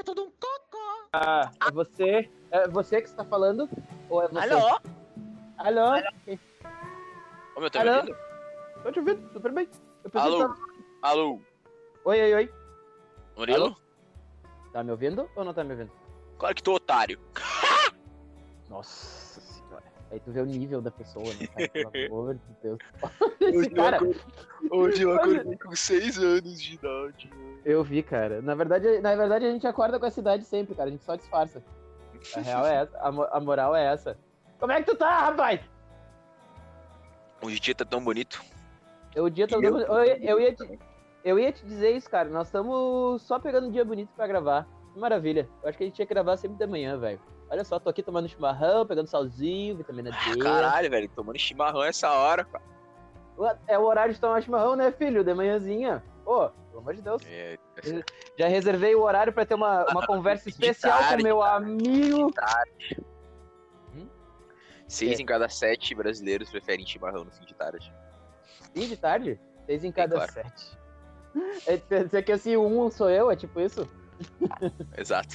é todo um cocô. Ah, é você? É você que está falando? Ou é você? Alô? Alô? Ô, meu, tá me Alô? ouvindo? Tô te ouvindo, super bem. Alô? Alô? Oi, oi, oi. Murilo? Tá me ouvindo ou não tá me ouvindo? Claro que tô otário. Nossa. Aí tu vê o nível da pessoa, né, cara? Pelo amor de Deus. Esse cara, hoje eu acordei com 6 anos de idade. eu vi, cara. Na verdade, na verdade, a gente acorda com essa idade sempre, cara. A gente só disfarça. A real é essa. A, mo- a moral é essa. Como é que tu tá, rapaz? Hoje o dia tá tão bonito. Eu, o dia tá Eu- eu, eu, ia te, eu ia te dizer isso, cara. Nós estamos só pegando um dia bonito pra gravar. Que maravilha. Eu acho que a gente tinha que gravar sempre de manhã, velho. Olha só, tô aqui tomando chimarrão, pegando salzinho, vitamina D. Caralho, velho. Tomando chimarrão essa hora, cara. É o horário de tomar chimarrão, né, filho? De manhãzinha. Ô, pelo amor de Deus. É, Já reservei o horário pra ter uma, uma conversa especial com tarde, meu amigo. Seis É. em cada sete brasileiros preferem chimarrão no fim de tarde. Fim de tarde? Seis em cada claro. sete. É, quer dizer que esse um sou eu, é tipo isso? Exato.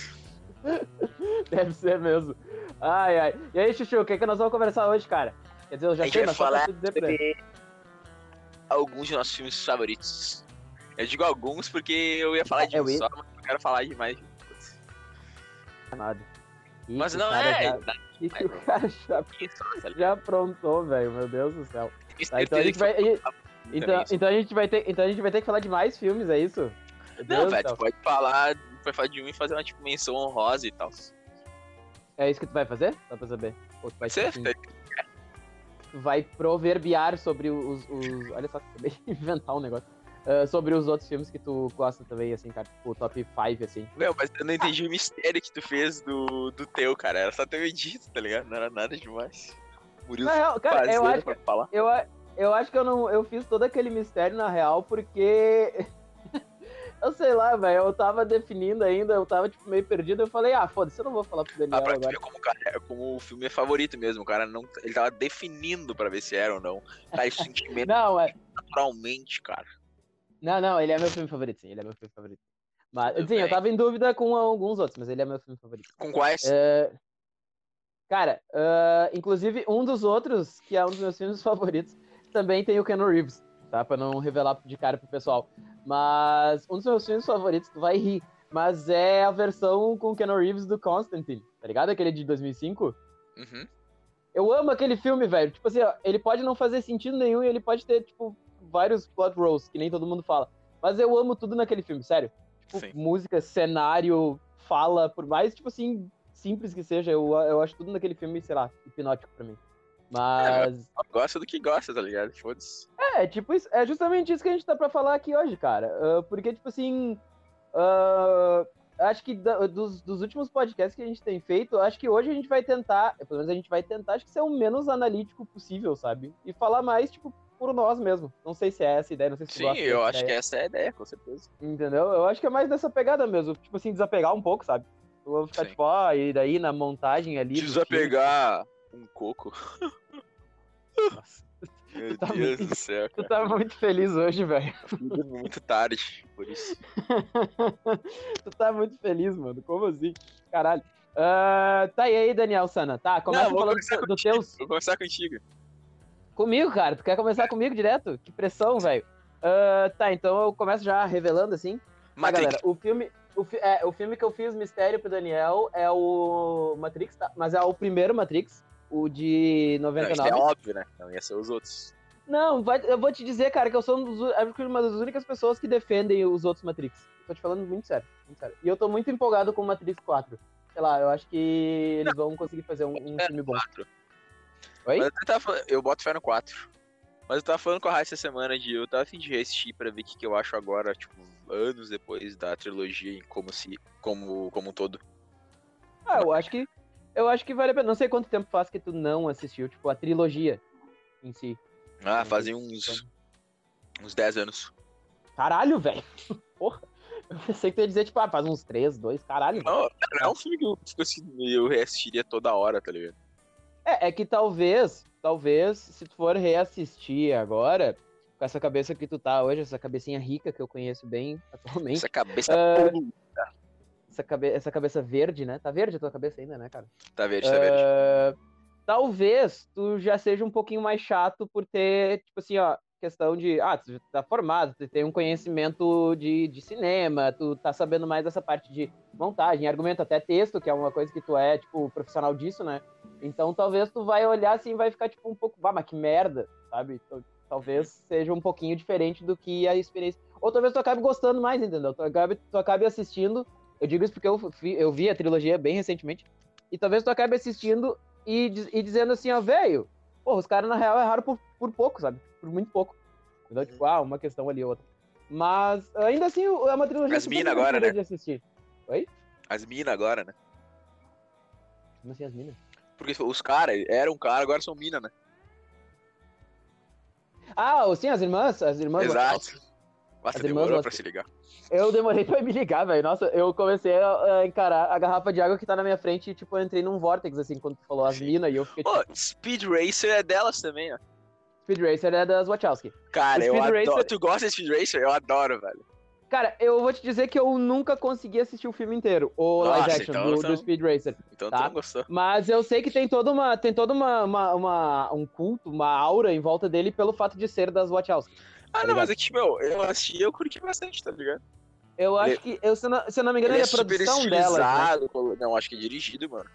Deve ser mesmo. Ai, ai. E aí, Chuchu, o que, que nós vamos conversar hoje, cara? Quer dizer, eu já sei, mas falar sobre alguns de nossos filmes favoritos. Eu digo alguns porque eu ia falar de É, um eu ia- só, mas eu quero falar de mais. de um. Nada. Mas não é. Já, que que o cara já, tá já aprontou, velho. Meu Deus do céu. Tá, então a gente vai. Então, então, a gente vai ter, então a gente vai ter que falar de mais filmes, é isso? Meu Não, velho, pode falar, vai falar de um e fazer uma tipo menção honrosa e tal. É isso que tu vai fazer? Só pra saber. Ou tu vai, Você, tipo, assim, vai proverbiar sobre os, os. Olha só, acabei de inventar um negócio. Ah, sobre os outros filmes que tu gosta também, assim, cara. Tipo, top 5, assim. Não, mas eu não entendi o mistério que tu fez do, do teu, cara. Era só ter me dito, tá ligado? Não era nada demais. Murilo Na real, cara, eu fazer acho. Eu, eu acho que eu não. Eu fiz todo aquele mistério na real porque. eu sei lá, velho. Eu tava definindo ainda, eu tava tipo, meio perdido. Eu falei, ah, foda-se, eu não vou falar pro Ah, Daniel pra tu agora. ver como, cara, é- como o filme é favorito mesmo. O cara não. Ele tava definindo pra ver se era ou não. Tá, esse sentimento Não, é. naturalmente, cara. Não, não, ele é meu filme favorito, sim. Ele é meu filme favorito. Mas, Tudo sim, eu bem. tava em dúvida com alguns outros, mas ele é meu filme favorito. Com quais? É, Cara, ah, inclusive um dos outros, que é um dos meus filmes favoritos, também tem o Keanu Reeves, tá? Pra não revelar de cara pro pessoal. Mas um dos meus filmes favoritos, tu vai rir, mas é a versão com o Keanu Reeves do Constantine, tá ligado? Aquele de 2005. Uhum. Eu amo aquele filme, velho. Tipo assim, ó, ele pode não fazer sentido nenhum e ele pode ter, tipo, vários plot roles, que nem todo mundo fala. Mas eu amo tudo naquele filme, sério. Tipo, Sim. música, cenário, fala, por mais, tipo assim, simples que seja, eu, eu acho tudo naquele filme, sei lá, hipnótico pra mim. Mas. Gosta do que gosta, tá ligado? Foda-se. É, tipo, isso, é justamente isso que a gente tá pra falar aqui hoje, cara. Ah, porque, tipo assim. ah, acho que da- dos, dos últimos podcasts que a gente tem feito, acho que hoje a gente vai tentar, pelo menos a gente vai tentar, acho que ser o menos analítico possível, sabe? E falar mais, tipo, por nós mesmo. Não sei se é essa a ideia, não sei se Sim, gosta eu acho que ideia, essa é a ideia, com certeza. Entendeu? Eu acho que é mais dessa pegada mesmo. Tipo assim, desapegar um pouco, sabe? Eu vou ficar Sim. tipo, ó, e daí na montagem ali. Desapegar um coco. Nossa, Meu tá Deus muito- do céu, Tu cara. tá muito feliz hoje, velho. Muito tarde, por isso. tu tá muito feliz, mano. Como assim? Caralho. Ah, tá, e aí, Daniel Sana? Tá, começa Não, falando começar do, do teus. Vou conversar contigo. Comigo, cara. Tu quer começar comigo direto? Que pressão, velho. Ah, tá, então eu começo já revelando assim. Tá, Matrix. galera, o filme. O, fi- é, o filme que eu fiz mistério pro Daniel é o Matrix, tá? Mas é o primeiro Matrix, o de Não, isso 99. é óbvio, né? Não ia ser os outros. Não, vai- eu vou te dizer, cara, que eu sou um dos, uma das únicas pessoas que defendem os outros Matrix. Tô te falando muito sério, muito sério. E eu tô muito empolgado com o Matrix 4. Sei lá, eu acho que eles vão conseguir fazer um, um filme bom. 4. Oi? Eu, tava, eu boto fé no 4. Mas eu tava falando com a Raíssa essa semana de eu tava fim de reassistir pra ver o que, que eu acho agora, tipo, anos depois da trilogia como se. como, como um todo. Ah, eu acho que. Eu acho que vale a pena. Não sei quanto tempo faz que tu não assistiu, tipo, a trilogia em si. Ah, fazem uns. uns 10 anos. Caralho, velho. Porra. Eu pensei que tu ia dizer, tipo, ah, faz uns 3, 2, caralho. Não, não é um filme que eu, tipo assim, eu reassistiria toda hora, tá ligado? É, é que talvez, talvez, se tu for reassistir agora, com essa cabeça que tu tá hoje, essa cabecinha rica que eu conheço bem atualmente, Essa cabeça poluída. Essa, cabe essa cabeça verde, né? Tá verde a tua cabeça ainda, né, cara? Tá verde, tá uh, verde. Talvez tu já seja um pouquinho mais chato por ter, tipo assim, ó, questão de, ah, tu tá formado, tu tem um conhecimento de, de cinema, tu tá sabendo mais dessa parte de montagem, argumento, até texto, que é uma coisa que tu é, tipo, profissional disso, né? Então talvez tu vai olhar assim e vai ficar, tipo, um pouco, bah, mas que merda, sabe? Talvez seja um pouquinho diferente do que a experiência. Ou talvez tu acabe gostando mais, entendeu? Tu acabe, tu acabe assistindo, eu digo isso porque eu, eu vi a trilogia bem recentemente, e talvez tu acabe assistindo e, e dizendo assim, ó, velho, pô, os caras na real erraram por, por pouco, sabe? por muito pouco. Então, tipo, ah, uma questão ali, outra. Mas, ainda assim, é uma trilogia As minas agora, né? de assistir. Oi? As minas agora, né? Como assim as minas? Porque os caras eram um cara, agora são mina, né? Ah, sim, as irmãs, as irmãs. Exato. Nossa, demorou pra se ligar. Eu demorei pra me ligar, velho. Nossa, eu comecei a, encarar a garrafa de água que tá na minha frente e, tipo, eu entrei num vórtex, assim, quando tu falou as minas, e eu fiquei, tipo... Speed Racer é delas também, ó. Speed Racer é das Wachowski. Cara, eu adoro. Racer... Tu gosta de Speed Racer? Eu adoro, velho. Cara, eu vou te dizer que eu nunca consegui assistir o filme inteiro, o Nossa, live action então, do, do, Speed Racer. Então tá? tu não gostou. Mas eu sei que tem toda uma. Tem toda uma, uma, uma, um culto, uma aura em volta dele pelo fato de ser das Wachowski. Ah, tá não, mas é que, meu, eu assisti eu curti bastante, tá ligado? Eu acho ele... que, eu, se, não, se eu não me engano, ele, ele é, é produção dela. Né? Não, acho que é dirigido, mano.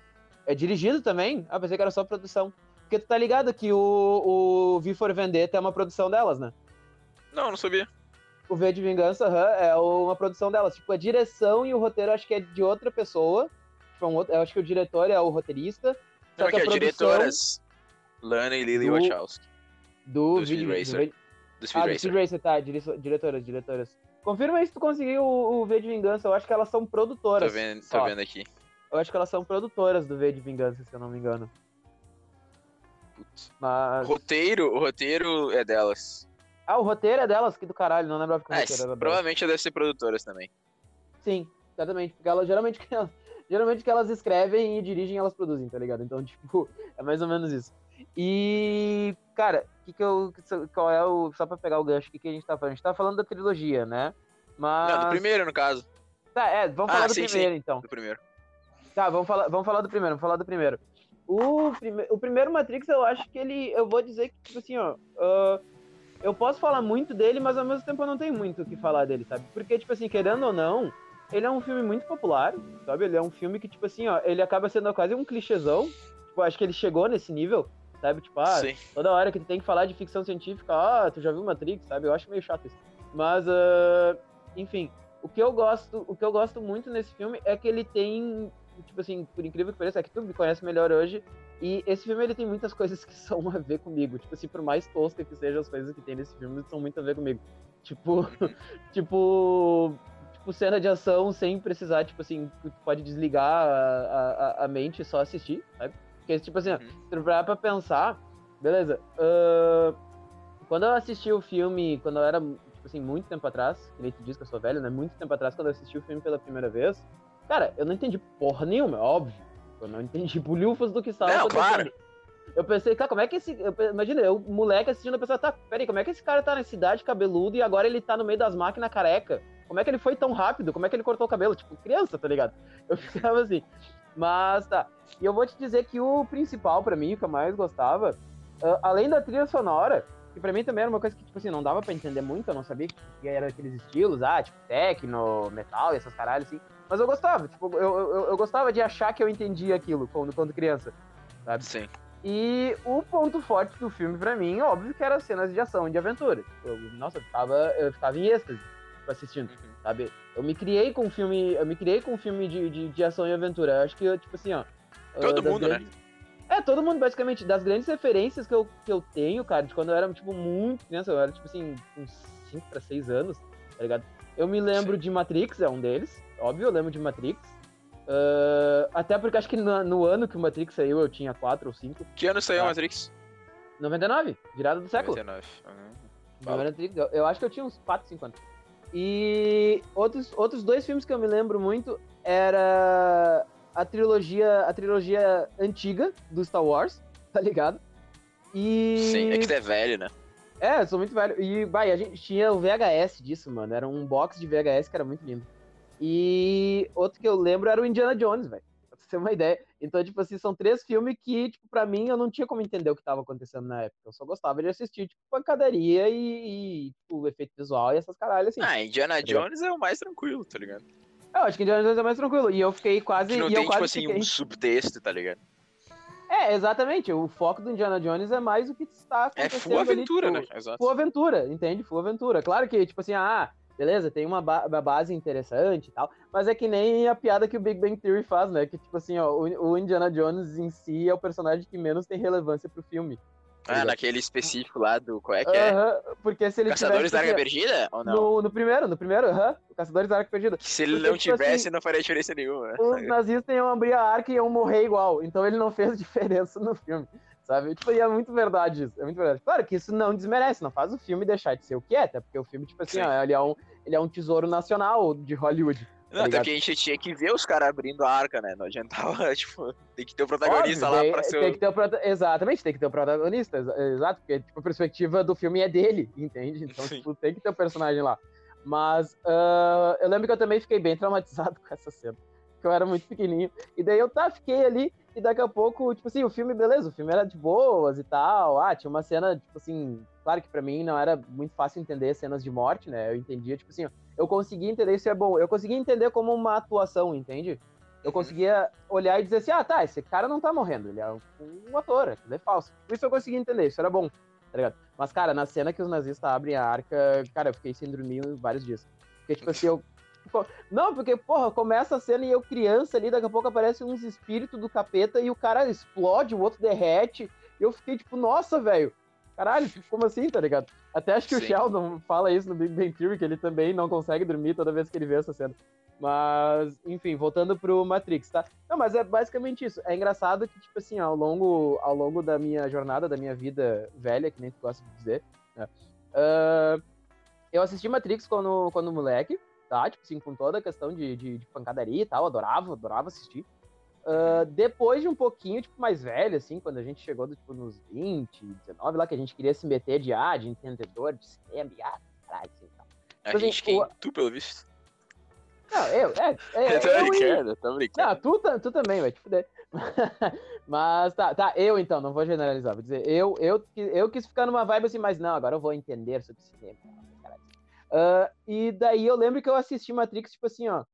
É dirigido também? Ah, pensei que era só produção. Porque tu tá ligado que o, o V for Vendetta é uma produção delas, né? Não, não sabia. O V de Vingança uhum, é uma produção delas. Tipo, a direção e o roteiro acho que é de outra pessoa. Tipo, um outro, eu acho que o diretor é o roteirista. Não, que, que é diretoras Lana e Lily Wachowski. Do, do Speed Racer. Do, do Speed ah, Racer. do Speed Racer, tá. Diretoras, diretoras. Confirma aí se tu conseguiu o, o V de Vingança. Eu acho que elas são produtoras. Tô vendo, tô vendo aqui. Eu acho que elas são produtoras do V de Vingança, se eu não me engano. Putz. Mas... Roteiro, o roteiro é delas. Ah, o roteiro é delas, que do caralho, não lembrava que o é, roteiro era Provavelmente delas. deve ser produtoras também. Sim, exatamente. Porque elas geralmente, geralmente que elas escrevem e dirigem, elas produzem, tá ligado? Então, tipo, é mais ou menos isso. E, cara, que que eu, qual é o. Só pra pegar o gancho, o que, que a gente tá falando? A gente tá falando da trilogia, né? Mas. Não, do primeiro, no caso. Tá, é, vamos ah, falar do sim, primeiro, sim. então. Do primeiro. Tá, vamos falar, vamos falar do primeiro, vamos falar do primeiro. O, prime o primeiro Matrix, eu acho que ele. Eu vou dizer que, tipo assim, ó. Uh, eu posso falar muito dele, mas ao mesmo tempo eu não tenho muito o que falar dele, sabe? Porque, tipo assim, querendo ou não, ele é um filme muito popular, sabe? Ele é um filme que, tipo assim, ó, ele acaba sendo quase um clichêzão. Tipo, acho que ele chegou nesse nível, sabe? Tipo, ah, Sim. toda hora que tem que falar de ficção científica, ah, tu já viu Matrix, sabe? Eu acho meio chato isso. Mas, uh, enfim, o que eu gosto, o que eu gosto muito nesse filme é que ele tem tipo assim, por incrível que pareça, é que tu me conhece melhor hoje. E esse filme ele tem muitas coisas que são a ver comigo. Tipo assim, por mais tosca que sejam as coisas que tem nesse filme, são muito a ver comigo. Tipo, tipo, tipo cena de ação sem precisar, tipo assim, tu pode desligar a, a, a mente e só assistir, sabe? Porque, tipo assim, uhum. tu vai pra pensar, beleza. Uh, quando eu assisti o filme, quando eu era, tipo assim, muito tempo atrás, nem tu diz que eu sou velho, né? Muito tempo atrás, quando eu assisti o filme pela primeira vez, Cara, eu não entendi porra nenhuma, é óbvio. Eu não entendi bolhufas do que estava Não, claro. Eu pensei, cara, como é que esse. Eu, imagina, eu, moleque assistindo, eu pensei, tá, peraí, como é que esse cara tá na cidade cabeludo e agora ele tá no meio das máquinas careca? Como é que ele foi tão rápido? Como é que ele cortou o cabelo? Tipo, criança, tá ligado? Eu ficava assim. Mas tá. E eu vou te dizer que o principal para mim, o que eu mais gostava, uh, além da trilha sonora, que pra mim também era uma coisa que, tipo assim, não dava para entender muito, eu não sabia que era aqueles estilos, ah, tipo, techno, metal e essas caralhas assim. Mas eu gostava, tipo, eu, eu, eu gostava de achar que eu entendia aquilo quando, quando criança, sabe? Sim. E o ponto forte do filme, para mim, óbvio que era as cenas de ação e de aventura. Eu, nossa, eu ficava, eu ficava em êxtase assistindo, uhum. sabe? Eu me criei com um filme, eu me criei com um filme de, de, de ação e aventura. Eu acho que, tipo assim, ó... Todo mundo, né? grandes... né? É, todo mundo, basicamente. Das grandes referências que eu, que eu tenho, cara, de quando eu era, tipo, muito criança, eu era, tipo assim, uns 5 pra 6 anos, tá ligado? Eu me lembro Sim. de Matrix, é um deles óbvio, eu lembro de Matrix. Uh, até porque acho que no, no, ano que o Matrix saiu eu tinha 4 ou 5. Que ano saiu o Matrix? 99, virada do século. 99. Uhum. Eu, eu acho que eu tinha uns 4, 5 anos. E outros, outros dois filmes que eu me lembro muito era a trilogia, a trilogia antiga do Star Wars, tá ligado? E... Sim, é que você é velho, né? É, eu sou muito velho. E, vai, a gente tinha o VHS disso, mano. Era um box de VHS que era muito lindo. E outro que eu lembro era o Indiana Jones, velho. Você ter uma ideia. Então, tipo assim, são três filmes que, tipo, pra mim, eu não tinha como entender o que tava acontecendo na época. Eu só gostava de assistir, tipo, pancadaria e, e tipo, efeito visual e essas caralhas, assim. Ah, Indiana Jones é o mais tranquilo, tá ligado? Eu acho que Indiana Jones é mais tranquilo. E eu fiquei quase. Que não e tem, eu quase tipo assim, fiquei... um subtexto, tá ligado? É, exatamente. O foco do Indiana Jones é mais o que está É acontecendo full aventura, ali, né? tipo, Exato. Full aventura, entende? Full aventura. Claro que, tipo assim, ah, beleza, tem uma, ba- uma base interessante e tal, mas é que nem a piada que o Big Bang Theory faz, né? Que, tipo assim, ó, o, o Indiana Jones em si é o personagem que menos tem relevância pro filme. Ah, naquele específico lá do. Qual é que é? Aham, porque se ele Caçadores da tivesse... Arca Perdida? Ou não? no, no primeiro, no primeiro, aham, o Caçadores da Arca Perdida. Que se ele porque, não tipo tivesse, assim, não faria diferença nenhuma. Os nazistas iam abrir a arca e iam morrer igual, então ele não fez diferença no filme, sabe? Tipo, e é muito verdade isso, é muito verdade. Claro que isso não desmerece, não faz o filme deixar de ser o que é, até porque o filme, tipo assim, Sim. ó, ele, é um, ele é um tesouro nacional de Hollywood. Não, até ligado? porque a gente tinha que ver os caras abrindo a arca, né? Não adiantava, tipo, tem que ter o protagonista Óbvio, lá pra ser tem o. que ter o prota- Exatamente, tem que ter o protagonista, exa- exato, porque tipo, a perspectiva do filme é dele, entende? Então, Sim. tipo, tem que ter o personagem lá. Mas ah, eu lembro que eu também fiquei bem traumatizado com essa cena, porque eu era muito pequenininho. E daí eu tá, fiquei ali, e daqui a pouco, tipo assim, o filme, beleza, o filme era de boas e tal. Ah, tinha uma cena, tipo assim, claro que pra mim não era muito fácil entender cenas de morte, né? Eu entendia, tipo assim, eu conseguia entender isso é bom. Eu conseguia entender como uma atuação, entende? Eu Uhum. conseguia olhar e dizer assim, ah, tá, esse cara não tá morrendo, ele é um, ator, aquilo é falso. Isso eu conseguia entender, isso era bom, tá ligado? Mas, cara, na cena que os nazistas abrem a arca, cara, eu fiquei sem dormir vários dias. Porque, tipo assim, eu... Não, porque, porra, começa a cena e eu criança ali, daqui a pouco aparece uns espíritos do capeta e o cara explode, o outro derrete. E eu fiquei tipo, nossa, velho, caralho, como assim, tá ligado? Até acho que o Sim. Sheldon fala isso no Big Bang Theory, que ele também não consegue dormir toda vez que ele vê essa cena. Mas, enfim, voltando pro Matrix, tá? Não, mas é basicamente isso. É engraçado que, tipo assim, ao longo, ao longo da minha jornada, da minha vida velha, que nem tu gosta de dizer, né? ah, eu assisti Matrix quando, quando moleque, tá? Tipo assim, com toda a questão de, de, de pancadaria e tal, adorava, adorava assistir. Ah, depois de um pouquinho, tipo, mais velho, assim, quando a gente chegou, tipo, nos 20, 19, lá, que a gente queria se meter de, ah, de entendedor, de cinema, e, ah, caralho, assim, tal. A assim, gente, quem? o- Tu, pelo visto. Não, eu, é, é Eu tô eu brincando, tô brincando. Não, tu, tu também, vai te fuder. mas tá, tá, eu então, não vou generalizar, vou dizer, eu, eu, eu quis ficar numa vibe assim, mas não, agora eu vou entender sobre cinema. Ah, e daí eu lembro que eu assisti Matrix, tipo assim, ó,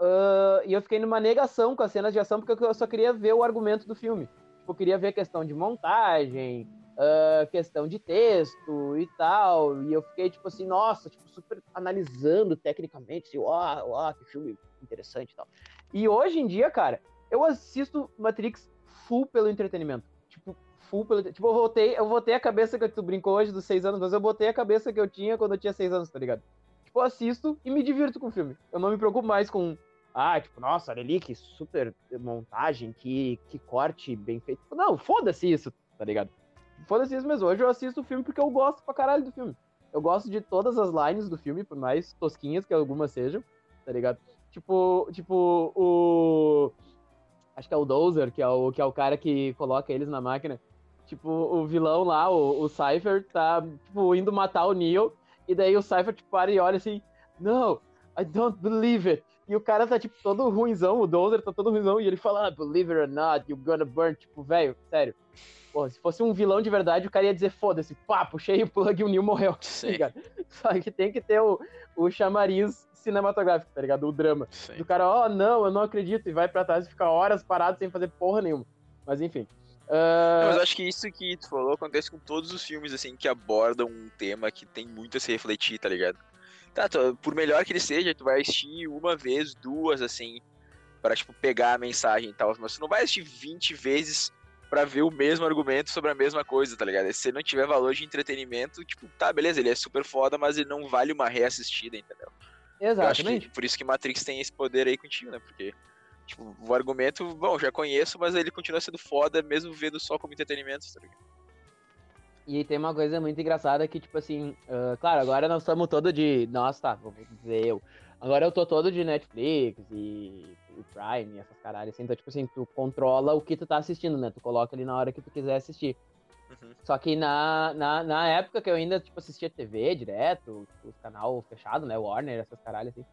ah, e eu fiquei numa negação com as cenas de ação, porque eu só queria ver o argumento do filme. Tipo, eu queria ver a questão de montagem, ah, questão de texto e tal, e eu fiquei, tipo assim, nossa, tipo, super analisando tecnicamente, assim, ó, ó, que filme interessante e tal. E hoje em dia, cara, eu assisto Matrix full pelo entretenimento. Tipo, full pelo. Tipo, eu voltei, eu voltei a cabeça que tu brincou hoje dos seis anos, mas eu botei a cabeça que eu tinha quando eu tinha seis anos, tá ligado? Tipo, eu assisto e me divirto com o filme. Eu não me preocupo mais com. Ah, tipo, nossa, olha ali, que super montagem, que, que corte bem feito. Não, foda-se isso, tá ligado? Foda-se isso mesmo. Hoje eu assisto o filme porque eu gosto pra caralho do filme. Eu gosto de todas as lines do filme, por mais tosquinhas que algumas sejam, tá ligado? Tipo, tipo, o. Acho que é o Dozer, que é o, que é o cara que coloca eles na máquina. Tipo, o vilão lá, o, o Cypher, tá, tipo, indo matar o Neo. E daí o Cypher, tipo, para e olha assim, No, I don't believe it. E o cara tá, tipo, todo ruimzão, o Dozer tá todo ruimzão. E ele fala, ah, believe it or not, you're gonna burn. Tipo, velho, sério. Porra, se fosse um vilão de verdade, o cara ia dizer, foda-se, pá, puxei o plug e o Neo morreu. Tá Sim. ligado? Só que tem que ter o, o chamariz cinematográfico, tá ligado? O drama. Sim. Do cara, ó, não, eu não acredito, e vai pra trás e fica horas parado sem fazer porra nenhuma. Mas enfim. Ah, Não, mas eu acho que isso que tu falou acontece com todos os filmes, assim, que abordam um tema que tem muito a se refletir, tá ligado? Tá, tu- por melhor que ele seja, tu vai assistir uma vez, duas, assim, pra, tipo, pegar a mensagem e tal, mas tu não vai assistir 20 vezes pra ver o mesmo argumento sobre a mesma coisa, tá ligado? Se não tiver valor de entretenimento, tipo, tá, beleza, ele é super foda, mas ele não vale uma reassistida, entendeu? Eu acho exatamente. que por isso que Matrix tem esse poder aí contigo, né? Porque, tipo, o argumento, bom, já conheço, mas ele continua sendo foda, mesmo vendo só como entretenimento, tá? E tem uma coisa muito engraçada que, tipo assim, ah, claro, agora nós estamos todo de. Nossa, tá, vou dizer eu. Agora eu tô todo de Netflix e, e Prime e essas caralhas assim. Então, tipo assim, tu controla o que tu tá assistindo, né? Tu coloca ali na hora que tu quiser assistir. Uhum. Só que na, na, na época que eu ainda, tipo, assistia TV direto, tipo, os canal fechado, né? Warner, essas caralhas assim.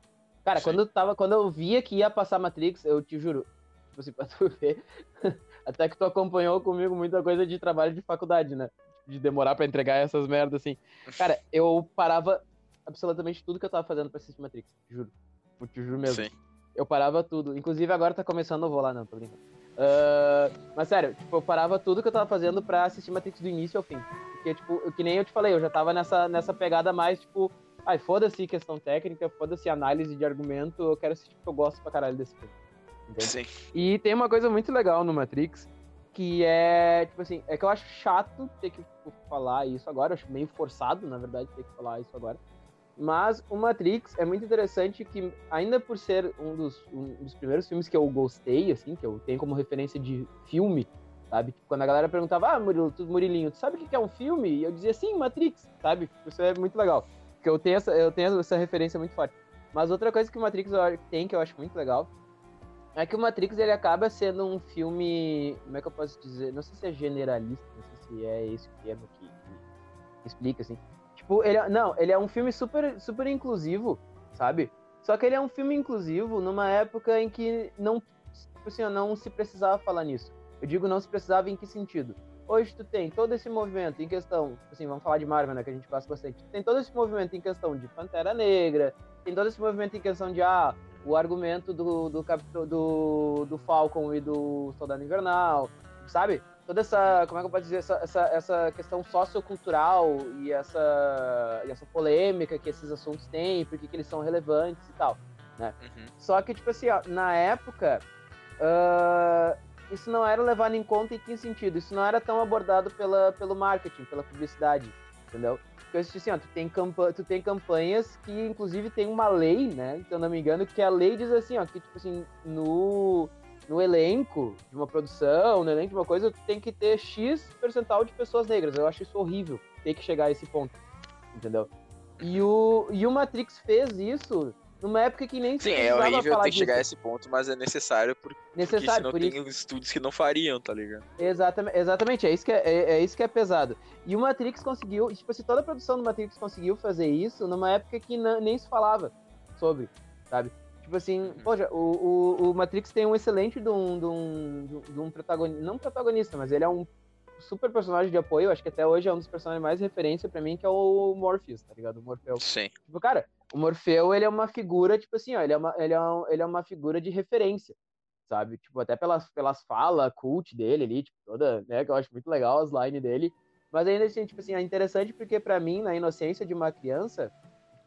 Cara, quando eu, tava, quando eu via que ia passar Matrix, eu te juro, tipo assim, pra tu ver, até que tu acompanhou comigo muita coisa de trabalho de faculdade, né? De demorar para entregar essas merdas, assim. Cara, eu parava absolutamente tudo que eu tava fazendo pra assistir Matrix, juro. Eu te juro mesmo. Sim. Eu parava tudo. Inclusive agora tá começando, eu vou lá, não, tô brincando. Uh, mas sério, tipo, eu parava tudo que eu tava fazendo pra assistir Matrix do início ao fim. Porque, tipo, que nem eu te falei, eu já tava nessa, nessa pegada mais, tipo, ai, foda-se questão técnica, foda-se análise de argumento, eu quero assistir porque eu gosto pra caralho desse filme. Entende? Sim. E tem uma coisa muito legal no Matrix, que é, tipo assim, é que eu acho chato ter que tipo, falar isso agora, eu acho meio forçado, na verdade, ter que falar isso agora. Mas o Matrix é muito interessante que, ainda por ser um dos, um dos primeiros filmes que eu gostei, assim, que eu tenho como referência de filme, sabe? Quando a galera perguntava, ah, Murilo, tu, Murilinho, tu sabe o que é um filme? E eu dizia, sim, Matrix, sabe? Isso é muito legal. Porque eu tenho essa, eu tenho essa referência muito forte. Mas outra coisa que o Matrix tem, que eu acho muito legal, é que o Matrix ele acaba sendo um filme. Como é que eu posso dizer? Não sei se é generalista, não sei se é esse termo que, que explica, assim. Tipo, ele é, não, ele é um filme super, super inclusivo, sabe? Só que ele é um filme inclusivo numa época em que não, tipo assim, não se precisava falar nisso. Eu digo não se precisava em que sentido? Hoje tu tem todo esse movimento em questão, assim, vamos falar de Marvel, né, que a gente passa bastante. Tem todo esse movimento em questão de Pantera Negra, tem todo esse movimento em questão de ah, o argumento do, do, do, do Falcon e do Soldado Invernal, sabe? Toda essa, como é que eu posso dizer, essa, essa, essa questão sociocultural e essa, e essa polêmica que esses assuntos têm, por que eles são relevantes e tal, né? Uhum. Só que, tipo assim, ó, na época, uh, isso não era levado em conta em que sentido? Isso não era tão abordado pela, pelo marketing, pela publicidade, entendeu? Porque eu assisti assim, ó, tu tem, tu tem campanhas que, inclusive, tem uma lei, né? Se eu não me engano, que a lei diz assim, ó, que, tipo assim, no, no elenco de uma produção, no elenco de uma coisa, tu tem que ter X percentual de pessoas negras. Eu acho isso horrível, ter que chegar a esse ponto, entendeu? E o, e o Matrix fez isso numa época que nem Sim, é horrível ter que chegar a esse ponto, mas é necessário, por, necessário porque senão por tem isso. estudos que não fariam, tá ligado? Exatamente, exatamente é, isso que é, é, é, isso que é pesado. E o Matrix conseguiu, tipo, se toda a produção do Matrix conseguiu fazer isso numa época que nem se falava sobre, sabe? Tipo assim, uhum. poxa, o, o, o Matrix tem um excelente de um, de um, de um protagonista, não protagonista, mas ele é um super personagem de apoio, acho que até hoje é um dos personagens mais referência para mim, que é o Morpheus, tá ligado? O Morpheus. Sim. Tipo, cara, o Morfeu, ele é uma figura, tipo assim, ó, ele é uma, ele é, um, ele é uma figura de referência, sabe? Tipo, até pelas, pelas falas cult dele ali, tipo, toda, né, que eu acho muito legal as lines dele. Mas ainda assim, tipo assim, é interessante porque para mim, na inocência de uma criança,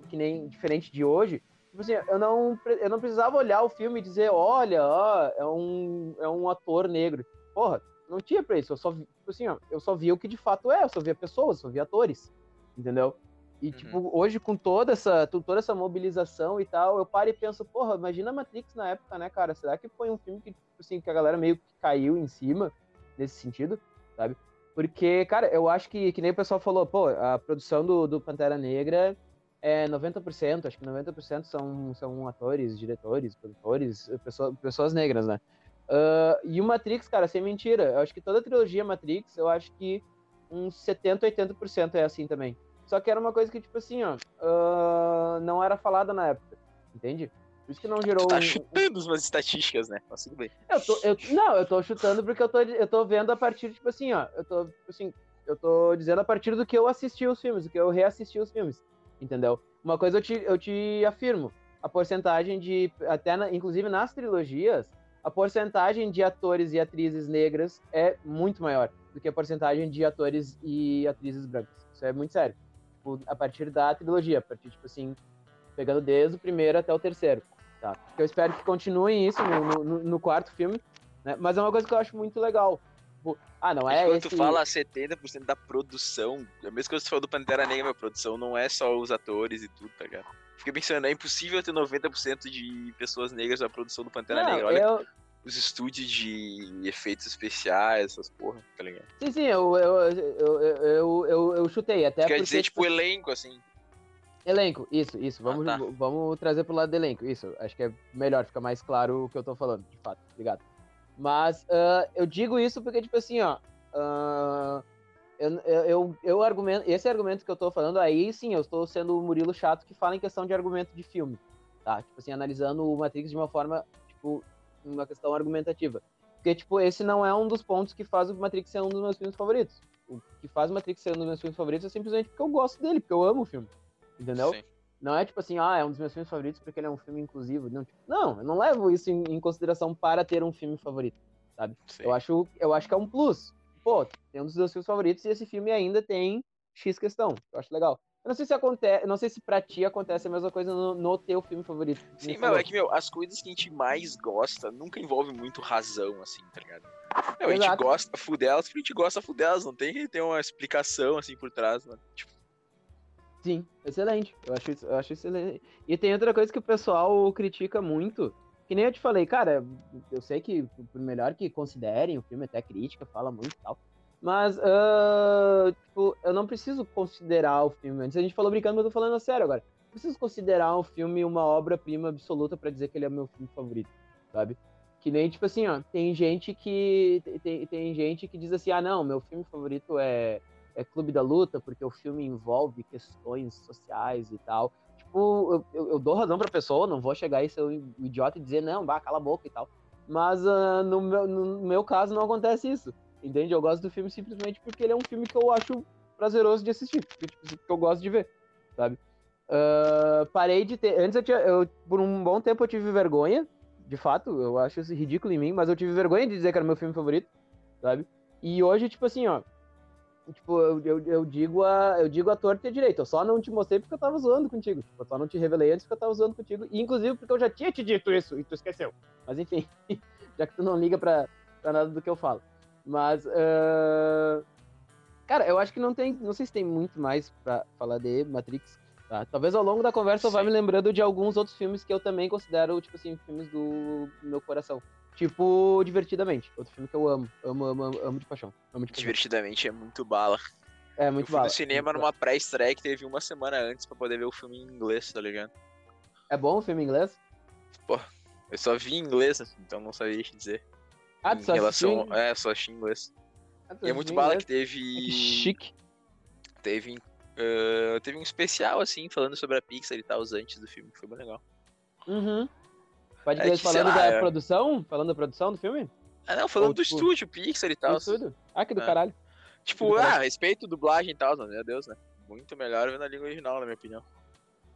que nem diferente de hoje, tipo assim, eu não, eu não precisava olhar o filme e dizer, olha, ó, é um, é um ator negro. Porra, não tinha pra isso, eu só, tipo assim, ó, eu só via o que de fato é, eu só via pessoas, eu só via atores, entendeu? E, uhum. tipo, hoje com toda essa, toda essa mobilização e tal, eu paro e penso, porra, imagina Matrix na época, né, cara? Será que foi um filme que, tipo assim, que a galera meio que caiu em cima nesse sentido, sabe? Porque, cara, eu acho que, que nem o pessoal falou, pô, a produção do, do Pantera Negra é 90%, acho que 90% são, são atores, diretores, produtores, pessoas, pessoas negras, né? Uh, e o Matrix, cara, sem mentira, eu acho que toda a trilogia Matrix, eu acho que uns 70, 80% é assim também. Só que era uma coisa que, tipo assim, ó, uh, não era falada na época, entende? Por isso que não gerou. Tu tá chutando umas estatísticas, né? Mas tudo bem. Eu tô, eu, não, eu tô chutando porque eu tô, eu tô vendo a partir, tipo assim, ó. Eu tô, tipo assim, eu tô dizendo a partir do que eu assisti os filmes, do que eu reassisti os filmes. Entendeu? Uma coisa eu te, eu te afirmo. A porcentagem de. Até na, inclusive nas trilogias, a porcentagem de atores e atrizes negras é muito maior do que a porcentagem de atores e atrizes brancas. Isso é muito sério tipo, a partir da trilogia, a partir, tipo assim, pegando desde o primeiro até o terceiro, tá? Eu espero que continuem isso no, no, no quarto filme, né? Mas é uma coisa que eu acho muito legal. Tipo, ah, não é Quando esse... tu fala 70% da produção, é a mesma coisa que você falou do Pantera Negra, minha produção não é só os atores e tudo, tá ligado? Fiquei pensando, é impossível ter 90% de pessoas negras na produção do Pantera não, Negra. Olha, eu os estúdios de efeitos especiais, essas porra, tá ligado? Sim, sim, eu, eu, eu, eu, eu, eu chutei até. Quer dizer, tipo, elenco, assim. Elenco, isso, isso. Vamos, ah, tá. vamos trazer pro lado do elenco. Isso, acho que é melhor, fica mais claro o que eu tô falando, de fato. Obrigado. Mas uh, eu digo isso porque, tipo assim, ó. Uh, eu, eu, eu, argumento, esse argumento que eu tô falando aí, sim, eu estou sendo o Murilo chato que fala em questão de argumento de filme tá? Tipo assim, analisando o Matrix de uma forma, tipo, uma questão argumentativa. Porque, tipo, esse não é um dos pontos que faz o Matrix ser um dos meus filmes favoritos. O que faz o Matrix ser um dos meus filmes favoritos é simplesmente porque eu gosto dele, porque eu amo o filme. Entendeu? Sim. Não é tipo assim, ah, é um dos meus filmes favoritos porque ele é um filme inclusivo. Não, tipo, não eu não levo isso em, em, consideração para ter um filme favorito, sabe? Eu acho, eu acho que é um plus. Pô, tem um dos meus filmes favoritos e esse filme ainda tem X questão. Eu acho legal. Eu não sei se acontece, não sei se pra ti acontece a mesma coisa no, no teu filme favorito. Sim, mas é que, meu, as coisas que a gente mais gosta nunca envolvem muito razão, assim, tá ligado? Meu, a gente gosta fudelas porque a gente gosta fudelas, não tem que ter uma explicação, assim, por trás, mano. Tipo, Sim, excelente. Eu acho, eu acho excelente. E tem outra coisa que o pessoal critica muito, que nem eu te falei, cara, eu sei que por melhor que considerem o filme, até crítica, fala muito e tal. Mas, uh, tipo, eu não preciso considerar o filme. Antes a gente falou brincando, mas eu tô falando a sério agora. Eu preciso considerar o filme uma obra-prima absoluta para dizer que ele é meu filme favorito, sabe? Que nem, tipo assim, ó, tem gente que. Tem, tem gente que diz assim, ah, não, meu filme favorito é é Clube da Luta, porque o filme envolve questões sociais e tal. Tipo, eu, eu dou razão pra pessoa, não vou chegar aí ser um idiota e dizer, não, vá, cala a boca e tal. Mas uh, no, meu, no meu caso não acontece isso. Entende? Eu gosto do filme simplesmente porque ele é um filme que eu acho prazeroso de assistir, porque, tipo, que eu gosto de ver, sabe? Uh, parei de ter. Antes eu tinha. Eu, por um bom tempo eu tive vergonha, de fato, eu acho isso ridículo em mim, mas eu tive vergonha de dizer que era meu filme favorito, sabe? E hoje, tipo assim, ó, tipo, eu, eu, eu, digo a, eu digo a torta a direita. Eu só não te mostrei porque eu tava zoando contigo. Tipo, eu só não te revelei antes porque eu tava zoando contigo. E, inclusive, porque eu já tinha te dito isso e tu esqueceu. Mas, enfim, já que tu não liga pra, pra nada do que eu falo. Mas, uh... cara, eu acho que não tem, não sei se tem muito mais pra falar de Matrix. Tá? Talvez ao longo da conversa Sim. eu vá me lembrando de alguns outros filmes que eu também considero, tipo assim, filmes do meu coração. Tipo, Divertidamente. Outro filme que eu amo. Amo, amo, amo, amo de paixão. Amo de paixão. Divertidamente é muito bala. É, muito eu bala. no cinema numa pré-estreia que teve uma semana antes pra poder ver o filme em inglês, tá ligado? É bom o filme em inglês? Pô, eu só vi em inglês, então não sabia te dizer. Ah, só relação... Em... É, só em inglês. Ah, e é muito bala que teve. Que chique. Teve, uh, teve um especial, assim, falando sobre a Pixar e tal, antes do filme, que foi bem legal. Uhum. Pode é, falando da é... produção? Falando da produção do filme? Ah, não, falando Ou, do tipo, estúdio, Pixar e tal. Tudo? Ah, que do é. caralho. Tipo, do ah, caralho. respeito dublagem e tal, meu Deus, né? Muito melhor ver na língua original, na minha opinião.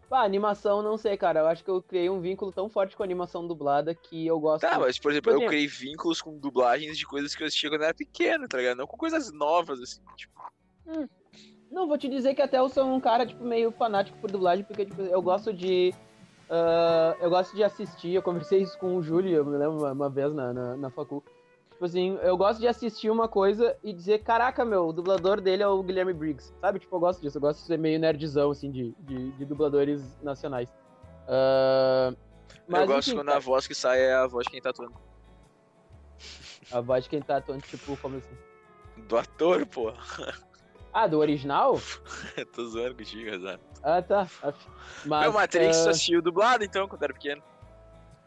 Pá, animação, não sei, cara. Eu acho que eu criei um vínculo tão forte com a animação dublada que eu gosto. Tá, mas, por exemplo, eu criei vínculos com dublagens de coisas que eu assistia quando eu era pequeno, tá ligado? Não com coisas novas, assim, tipo. Hum. Não, vou te dizer que até eu sou um cara, tipo, meio fanático por dublagem, porque, tipo, eu gosto de Uh, eu gosto de assistir, eu conversei isso com o Júlio, eu me lembro uma, uma vez na, na, na facu. Tipo assim, eu gosto de assistir uma coisa e dizer, caraca, meu, o dublador dele é o Guilherme Briggs. Sabe? Tipo, eu gosto disso, eu gosto de ser meio nerdzão, assim, de, de, de dubladores nacionais. Uh, mas, eu gosto enfim, quando tá... a voz que sai é a voz de quem tá atuando. A voz de quem tá atuando, tipo, como assim? Do ator, pô. Ah, do original? Tô zoando contigo, Rezar. Ah, tá. Mas, Meu Matrix uh... assistiu dublado, então, quando era pequeno.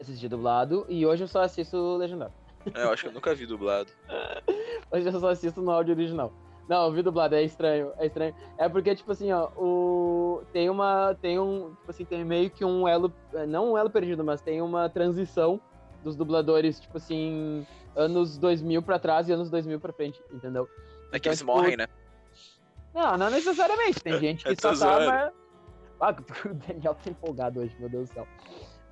Assisti dublado e hoje eu só assisto legendado. É, eu acho que eu nunca vi dublado. hoje eu só assisto no áudio original. Não, eu vi dublado, é estranho, é estranho. É porque, tipo assim, ó, o... tem uma, tem um, tipo assim, tem meio que um elo, não um elo perdido, mas tem uma transição dos dubladores, tipo assim, anos 2000 pra trás e anos 2000 pra frente, entendeu? É que então, eles tipo, morrem, né? Não, não necessariamente. Tem gente que só tá. Ah, o Daniel tá empolgado hoje, meu Deus do céu.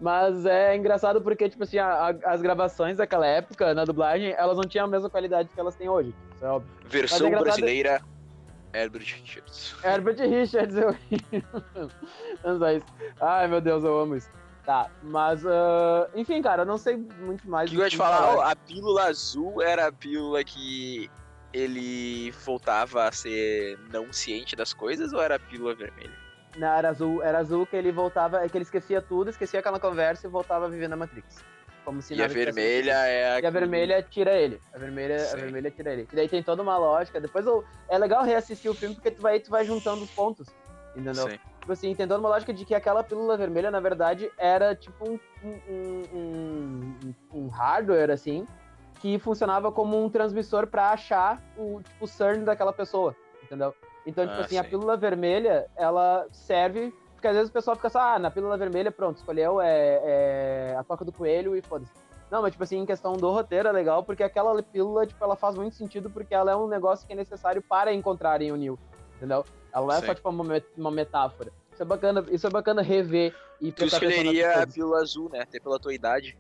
Mas é engraçado porque, tipo assim, a, a, as gravações daquela época, na dublagem, elas não tinham a mesma qualidade que elas têm hoje. Isso é óbvio. Versão é brasileira, Herbert Richards. Herbert Richards, eu Não só isso. Ai, meu Deus, eu amo isso. Tá, mas, uh, enfim, cara, eu não sei muito mais. Que eu ia te falar, a pílula azul era a pílula que ele voltava a ser não ciente das coisas ou era a pílula vermelha? Não, era azul, era azul que ele voltava, é que ele esquecia tudo, esquecia aquela conversa e voltava a viver na Matrix. Como se e a vermelha é a. E a vermelha tira ele. A vermelha, a vermelha tira ele. E daí tem toda uma lógica. Depois eu, é legal reassistir o filme porque tu vai, tu vai juntando os pontos. Entendeu? Sim. Tipo assim, tem toda uma lógica de que aquela pílula vermelha, na verdade, era tipo um, um, um, um hardware, assim, que funcionava como um transmissor para achar o tipo CERN daquela pessoa, entendeu? Então, tipo ah, assim, sim. a pílula vermelha, ela serve porque às vezes o pessoal fica só, ah, na pílula vermelha, pronto, escolheu é, é a toca do coelho e foda-se. Não, mas, tipo assim, em questão do roteiro é legal, porque aquela pílula, tipo, ela faz muito sentido, porque ela é um negócio que é necessário para encontrarem o Neil, entendeu? Ela não é Sim. só, tipo, uma, uma metáfora. Isso é bacana, isso é bacana rever e Tu escolheria a pílula azul, né? Até pela tua idade.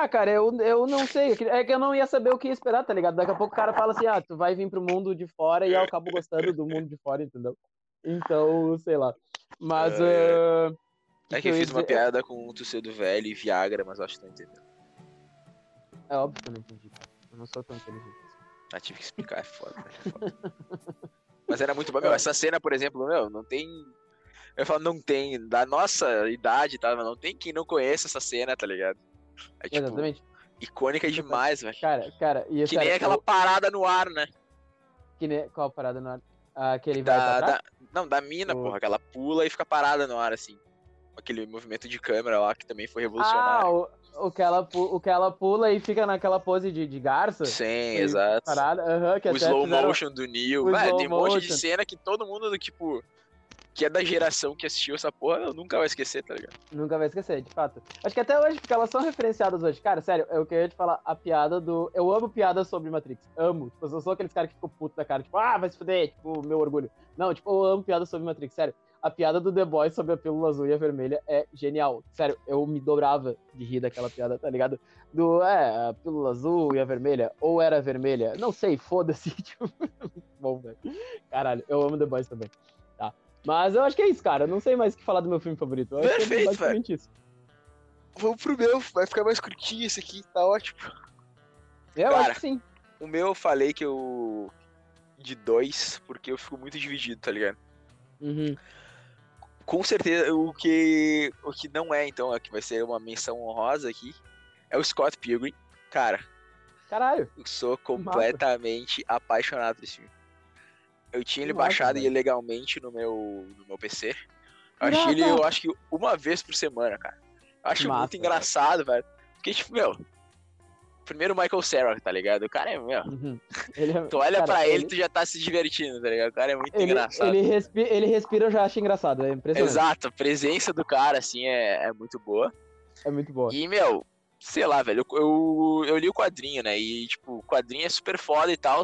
Ah, cara, eu, eu não sei. é que- É eu não ia saber o que esperar, tá ligado? Daqui a pouco o cara fala assim, ah, tu vai vir pro mundo de fora e eu acabo gostando do mundo de fora, entendeu? Então, sei lá. Mas. É, ah, É que eu fiz uma dizer- piada com o torcedor do velho e Viagra, mas eu acho que não entendeu. É óbvio que eu não entendi, cara. Eu não sou tão inteligente. assim. Ah, tive que explicar, é foda, né? É foda. Mas era muito bom, meu. Essa cena, por exemplo, meu, não tem. Eu falo, não tem. Da nossa idade, tá? Mas não tem quem não conheça essa cena, tá ligado? É tipo, Exatamente. icônica demais, velho. Cara, cara, e Que nem sério, aquela eu- parada no ar, né? que nem, qual a parada na hora? Ah, que ele vai Da, da- não, da mina, O- porra, que ela pula e fica parada no ar, assim. Aquele movimento de câmera lá que também foi Ah, revolucionário. o, o, que ela, pu- o que ela pula e fica naquela pose de, de garça. Sim, exato. Parada, o slow fizeram- motion do Neil. o Velho, slow tem um monte de cena que todo mundo, tipo, que é da geração que assistiu essa porra, eu nunca vai esquecer, tá ligado? Nunca vai esquecer, de fato. Acho que até hoje, porque elas são referenciadas hoje. Cara, sério, eu queria te falar a piada do. Eu amo piadas sobre Matrix. Amo. Tipo, eu sou aqueles caras que ficam putos da cara, tipo, ah, vai se fuder, tipo, meu orgulho. Não, tipo, eu amo piadas sobre Matrix, sério. A piada do The Boys sobre a pílula azul e a vermelha é genial. Sério, eu me dobrava de rir daquela piada, tá ligado? Do, é, a pílula azul e a vermelha, ou era vermelha, não sei, foda-se. Tipo, bom, velho. Caralho, eu amo The Boys também. Mas eu acho que é isso, cara. Eu não sei mais o que falar do meu filme favorito. Eu acho que é Perfeito, isso. Vamos pro meu, vai ficar mais curtinho esse aqui, tá ótimo. Eu Cara, acho que sim. O meu eu falei que eu. de dois, porque eu fico muito dividido, tá ligado? Uhum. Com certeza, o que. O que não é, então, é que vai ser uma menção honrosa aqui, é o Scott Pilgrim. Cara, Caralho. eu sou completamente apaixonado por esse filme. Eu tinha ele massa, baixado ilegalmente no meu, no meu PC. Eu achei ele, massa. eu acho que uma vez por semana, cara. Eu acho Que muito massa, engraçado, velho. Porque, tipo, meu. Primeiro Michael Cera, tá ligado? O cara é, meu. Uhum. Ele é- Tu olha cara, pra ele, tu já tá se divertindo, tá ligado? O cara é muito ele, engraçado. ele, respi- ele respira, eu já acho engraçado. É impressionante. Exato, a presença do cara, assim, é, é muito boa. É muito boa. E, meu, sei lá, velho, eu, eu, eu li o quadrinho, né? E, tipo, o quadrinho é super foda e tal.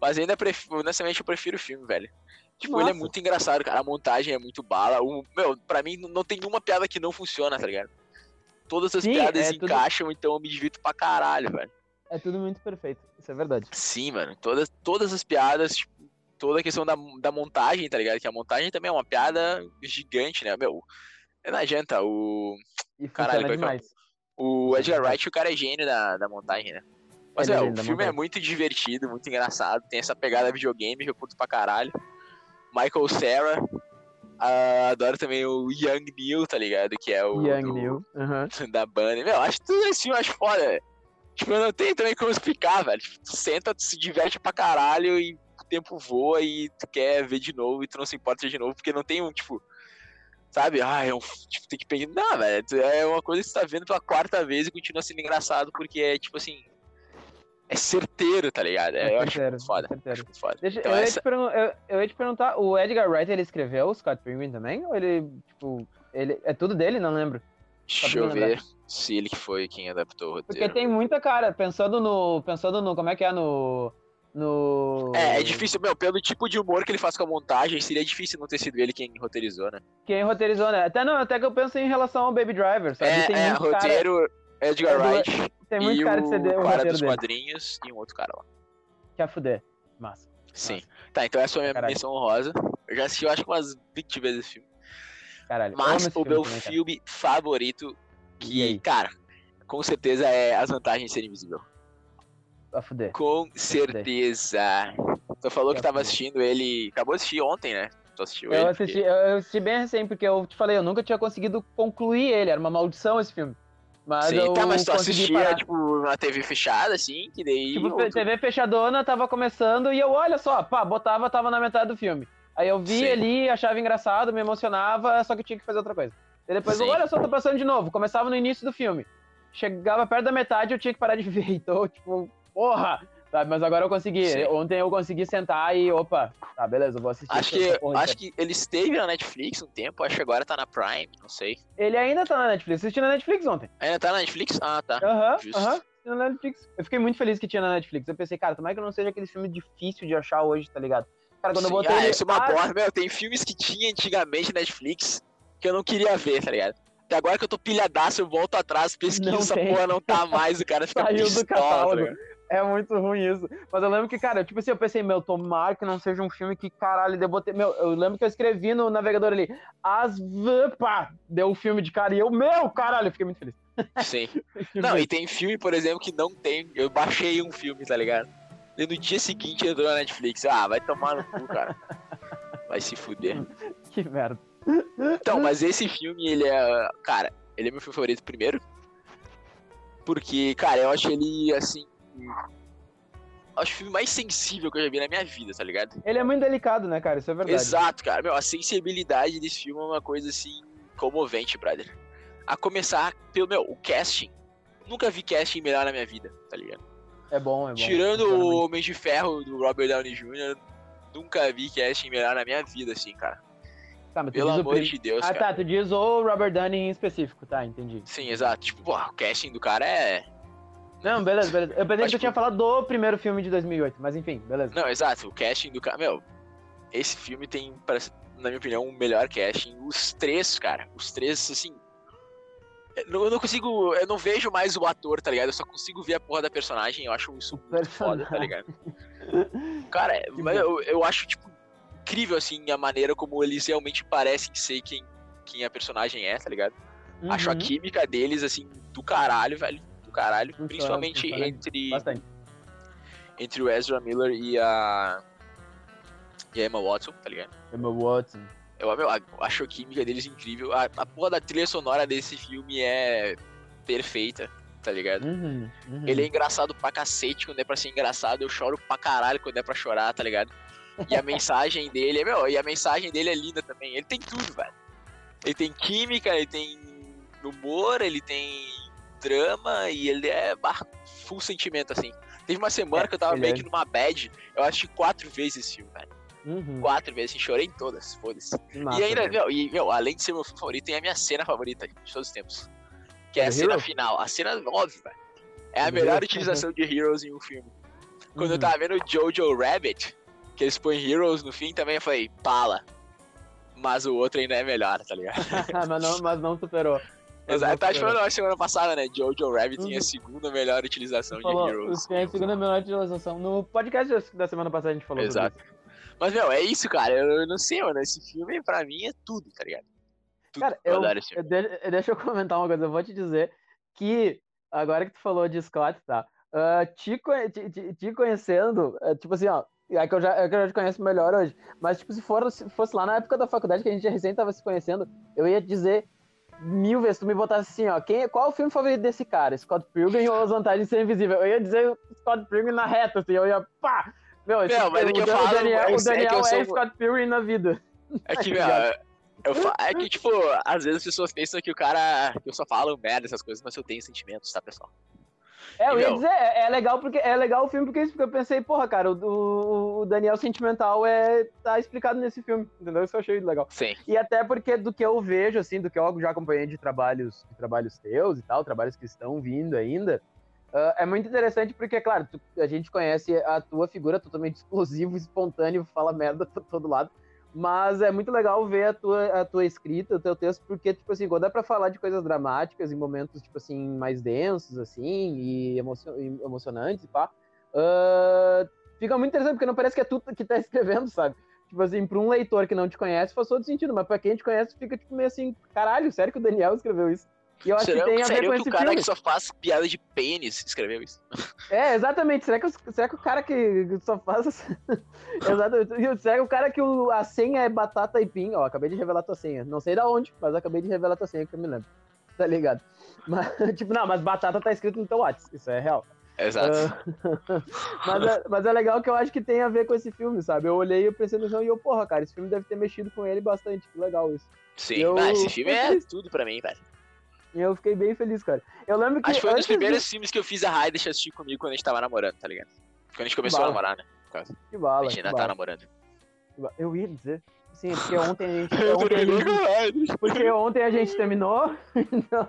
Mas ainda prefiro, honestamente, eu prefiro o filme, velho. Tipo, ele é muito engraçado, cara. A montagem é muito bala. O, meu, pra mim não tem uma piada que não funciona, tá ligado? Todas as Sim, piadas é tudo- encaixam, então eu me divirto pra caralho, velho. É tudo muito perfeito. Isso é verdade. Sim, mano. Todas, todas as piadas, tipo, toda a questão da, da montagem, tá ligado? Que a montagem também é uma piada gigante, né? Meu, não adianta. O, E Caralho, é é o- demais. o Edgar Wright, o cara é gênio da, da montagem, né? Mas, é o filme é muito divertido, muito engraçado. Tem essa pegada videogame que eu curto pra caralho. Michael Cera. ah, adoro também o Young Neil, tá ligado? Que é o. Young do- Neil. Aham. Da banda. Meu, acho tudo esse filme, acho foda. Tipo, eu não tenho também como explicar, velho. Tipo, tu senta, tu se diverte pra caralho e o tempo voa e tu quer ver de novo e tu não se importa de novo, porque não tem um, tipo. Sabe? Ah, é um. Tipo, tem que pensar. Não, velho. tu- É uma coisa que você tá vendo pela quarta vez e continua sendo engraçado, porque é, tipo assim. É certeiro, tá ligado? É, É eu certeiro, foda. é. Acho foda. Deixa, Então eu, ia essa- te pergun- eu, eu ia te perguntar, o Edgar Wright, ele escreveu o Scott Pilgrim também? Ou ele, tipo, ele, é tudo dele? Não lembro. Deixa eu lembrar. ver se ele que foi quem adaptou o Porque roteiro. tem muita cara, pensando no, pensando no, como é que é, no, no... É, é difícil, meu, pelo tipo de humor que ele faz com a montagem, seria difícil não ter sido ele quem roteirizou, né? Quem roteirizou, né? Até, não, até que eu penso em relação ao Baby Driver, sabe? É, é cara, Edgar É do- Wright tem muito e cara de de- o cara dos dele. quadrinhos e um outro cara lá. Quer fuder. Massa. Sim. Nossa. Tá, então essa foi a minha Caralho. menção honrosa. Eu já assisti, eu acho que umas 20 vezes esse filme. Caralho. Mas o filme meu também, filme favorito, que, cara, com certeza é As Vantagens de Ser Invisível. A fuder. Com certeza. Tu falou que Quer tava fuder. assistindo ele. Acabou de assistir ontem, né? Tu assistiu Eu ele? assisti, porque- eu assisti bem recém, porque eu te falei, eu nunca tinha conseguido concluir ele, era uma maldição esse filme. Mas Sim, eu tá, mas tu assistia, parar. tipo, na TV fechada, assim, que daí. Tipo, ou fe- tu- TV fechadona, tava começando, e eu, olha só, pá, botava, tava na metade do filme. Aí eu vi Sim. ali, achava engraçado, me emocionava, só que eu tinha que fazer outra coisa. E depois, Sim. olha só, tá passando de novo. Começava no início do filme. Chegava perto da metade, eu tinha que parar de ver. Então, tipo, porra, Sabe? Mas agora eu consegui. Sim. Ontem eu consegui sentar e, opa, tá, beleza, eu vou assistir. Acho que, porra acho que ele esteve na Netflix um tempo, acho que agora tá na Prime, não sei. Ele ainda tá na Netflix. Assisti na Netflix ontem. Ainda tá na Netflix? Ah, tá. Aham, assisti na Netflix. Eu fiquei muito feliz que tinha na Netflix. Eu pensei, cara, tomara que não seja aquele filme difícil de achar hoje, tá ligado? Cara, quando eu Sim. botei. ah, isso é uma Ah, bosta, meu. Tem filmes que tinha antigamente na Netflix que eu não queria ver, tá ligado? Até agora que eu tô pilhadaço, eu volto atrás, pesquiso, Não essa tem. porra não tá mais, o cara fica Saiu do pistola, tá catálogo. ligado? É muito ruim isso. Mas eu lembro que, cara, tipo assim, eu pensei, meu, tomara que não seja um filme que, caralho, eu botei. Meu, eu lembro que eu escrevi no navegador ali, as pá, deu o filme de cara e eu, meu, caralho, eu fiquei muito feliz. Sim. Não, e tem filme, por exemplo, que não tem. Eu baixei um filme, tá ligado? E no dia seguinte entrou na Netflix. Ah, vai tomar no cu, cara. Vai se fuder. Que merda. Então, mas esse filme, ele é. Cara, ele é meu filme favorito primeiro. Porque, cara, eu acho ele, assim. Acho o filme mais sensível que eu já vi na minha vida, tá ligado? Ele é muito delicado, né, cara? Isso é verdade. Exato, cara. Meu, a sensibilidade desse filme é uma coisa, assim, comovente, brother. A começar pelo, meu, o casting. Nunca vi casting melhor na minha vida, tá ligado? É bom, é bom. Tirando o Homem de Ferro do Robert Downey Jr., nunca vi casting melhor na minha vida, assim, cara. Tá, mas Pelo amor de Deus, Ah, cara. tá, tu diz o Robert Downey em específico, tá, entendi. Sim, exato. Tipo, pô, o casting do cara é. Não, beleza, beleza. Eu pensei Mas, que tu tinha tipo- falado do primeiro filme de 2008, mas enfim, beleza. Não, exato. O casting do cara. Meu, esse filme tem, na minha opinião, o melhor casting. Os três, cara. Os três, assim. Eu não- eu consigo. Eu não vejo mais o ator, tá ligado? Eu só consigo ver a porra da personagem. Eu acho isso muito foda, tá ligado? Cara, eu, eu acho, tipo, incrível, assim, a maneira como eles realmente parecem ser quem, quem a personagem é, tá ligado? Acho a Uhum. química deles, assim, do caralho, velho. Do caralho. Funciona, principalmente funciona entre, Bastante. entre o Ezra Miller e a. E a Emma Watson, tá ligado? Emma Watson. Eu, meu, acho a química deles incrível. A, a porra da trilha sonora desse filme é perfeita, tá ligado? Uhum, uhum. Ele é engraçado pra cacete quando é pra ser engraçado. Eu choro pra caralho quando é pra chorar, tá ligado? E a mensagem dele, meu, e a mensagem dele é linda também. Ele tem tudo, velho. Ele tem química, ele tem humor, ele tem drama e ele é full sentimento, assim. Teve uma semana É, que eu tava meio é. que numa bad, eu assisti quatro vezes esse filme, velho. Uhum. Quatro vezes, assim, chorei em todas, foda-se. E ainda, meu, e, meu, além de ser meu filme favorito, tem a minha cena favorita de todos os tempos. Que é a cena Hero? final. A cena óbvia, velho. É a melhor utilização de Heroes em um filme. Quando eu Uhum. tava vendo Jojo Rabbit, que eles põem Heroes no fim, também eu falei, pala. Mas o outro ainda é melhor, tá ligado? mas, não, mas não superou. Exato, tá superou. falando na semana passada, né? Jojo Rabbit tem a Uhum. segunda melhor utilização de Heroes. tem a segunda melhor utilização. No podcast da semana passada a gente falou Exato. Mas, meu, é isso, cara. Eu, eu não sei, mano. Esse filme, pra mim, é tudo, tá ligado? Tudo. Cara, eu, eu, de- deixa eu comentar uma coisa. Eu vou te dizer que, agora que tu falou de Scott, tá? ah, te, te, te- conhecendo, é, tipo assim, ó. É que, eu já, é que eu já te conheço melhor hoje. Mas, tipo, se, for, se fosse lá na época da faculdade que a gente recém tava se conhecendo, eu ia dizer mil vezes. Tu me botasse assim, ó. Quem, qual é o filme favorito desse cara? Scott Pilgrim ou As Vantagens de Ser Invisível? Eu ia dizer Scott Pilgrim na reta, assim. Eu ia, pá! Meu, esse, mas é que o, eu o falo, Daniel, é o que eu Daniel é, sou- Scott Pilgrim na vida. É que, meu, eu fa... é que, tipo, às vezes as pessoas pensam que o cara. que eu só falo merda, essas coisas, mas eu tenho sentimentos, tá, pessoal? É, eu ia dizer, é, é legal porque é legal o filme porque, porque eu pensei, porra, cara, o, o- Daniel sentimental é tá explicado nesse filme, entendeu? Isso eu achei legal. Sim. E até porque do que eu vejo, assim, do que eu já acompanhei de trabalhos, de trabalhos teus e tal, trabalhos que estão vindo ainda, ah, é muito interessante porque, claro, tu- a gente conhece a tua figura totalmente explosivo, espontâneo, fala merda pra todo lado. Mas é muito legal ver a tua, a tua escrita, o teu texto, porque, tipo assim, quando é pra falar de coisas dramáticas, em momentos, tipo assim, mais densos, assim, e, emocio- e emocionantes e pá, ah, fica muito interessante, porque não parece que é tu que tá escrevendo, sabe? Tipo assim, pra um leitor que não te conhece, faz todo sentido, mas pra quem te conhece, fica tipo meio assim, caralho, sério que o Daniel escreveu isso? E eu acho Será, que tem a ver com que esse o cara filme. que só faz piada de pênis escreveu isso? É, exatamente. Será que, será que o cara que só faz. exatamente. E Será que o cara que o- a senha é batata e pin? Ó, acabei de revelar tua senha. Não sei da onde, mas acabei de revelar tua senha que eu me lembro. Tá ligado? Mas, tipo, não, mas batata tá escrito no teu WhatsApp. Isso é real. Exato. Ah, mas, é, mas é legal que eu acho que tem a ver com esse filme, sabe? Eu olhei, eu pensei no filme e eu, porra, cara, esse filme deve ter mexido com ele bastante. Que legal isso. Sim. eu- Ah, esse filme é tudo pra mim, velho. E eu fiquei bem feliz, cara. Eu lembro que. Acho que foi um dos antes de- primeiros filmes que eu fiz a Raia deixar assistir comigo quando a gente tava namorando, tá ligado? Quando a gente começou a namorar, né? Que A bala. gente que ainda tá namorando. Eu ia dizer. Sim, porque ontem a gente. ontem a gente Porque ontem a gente terminou. Então.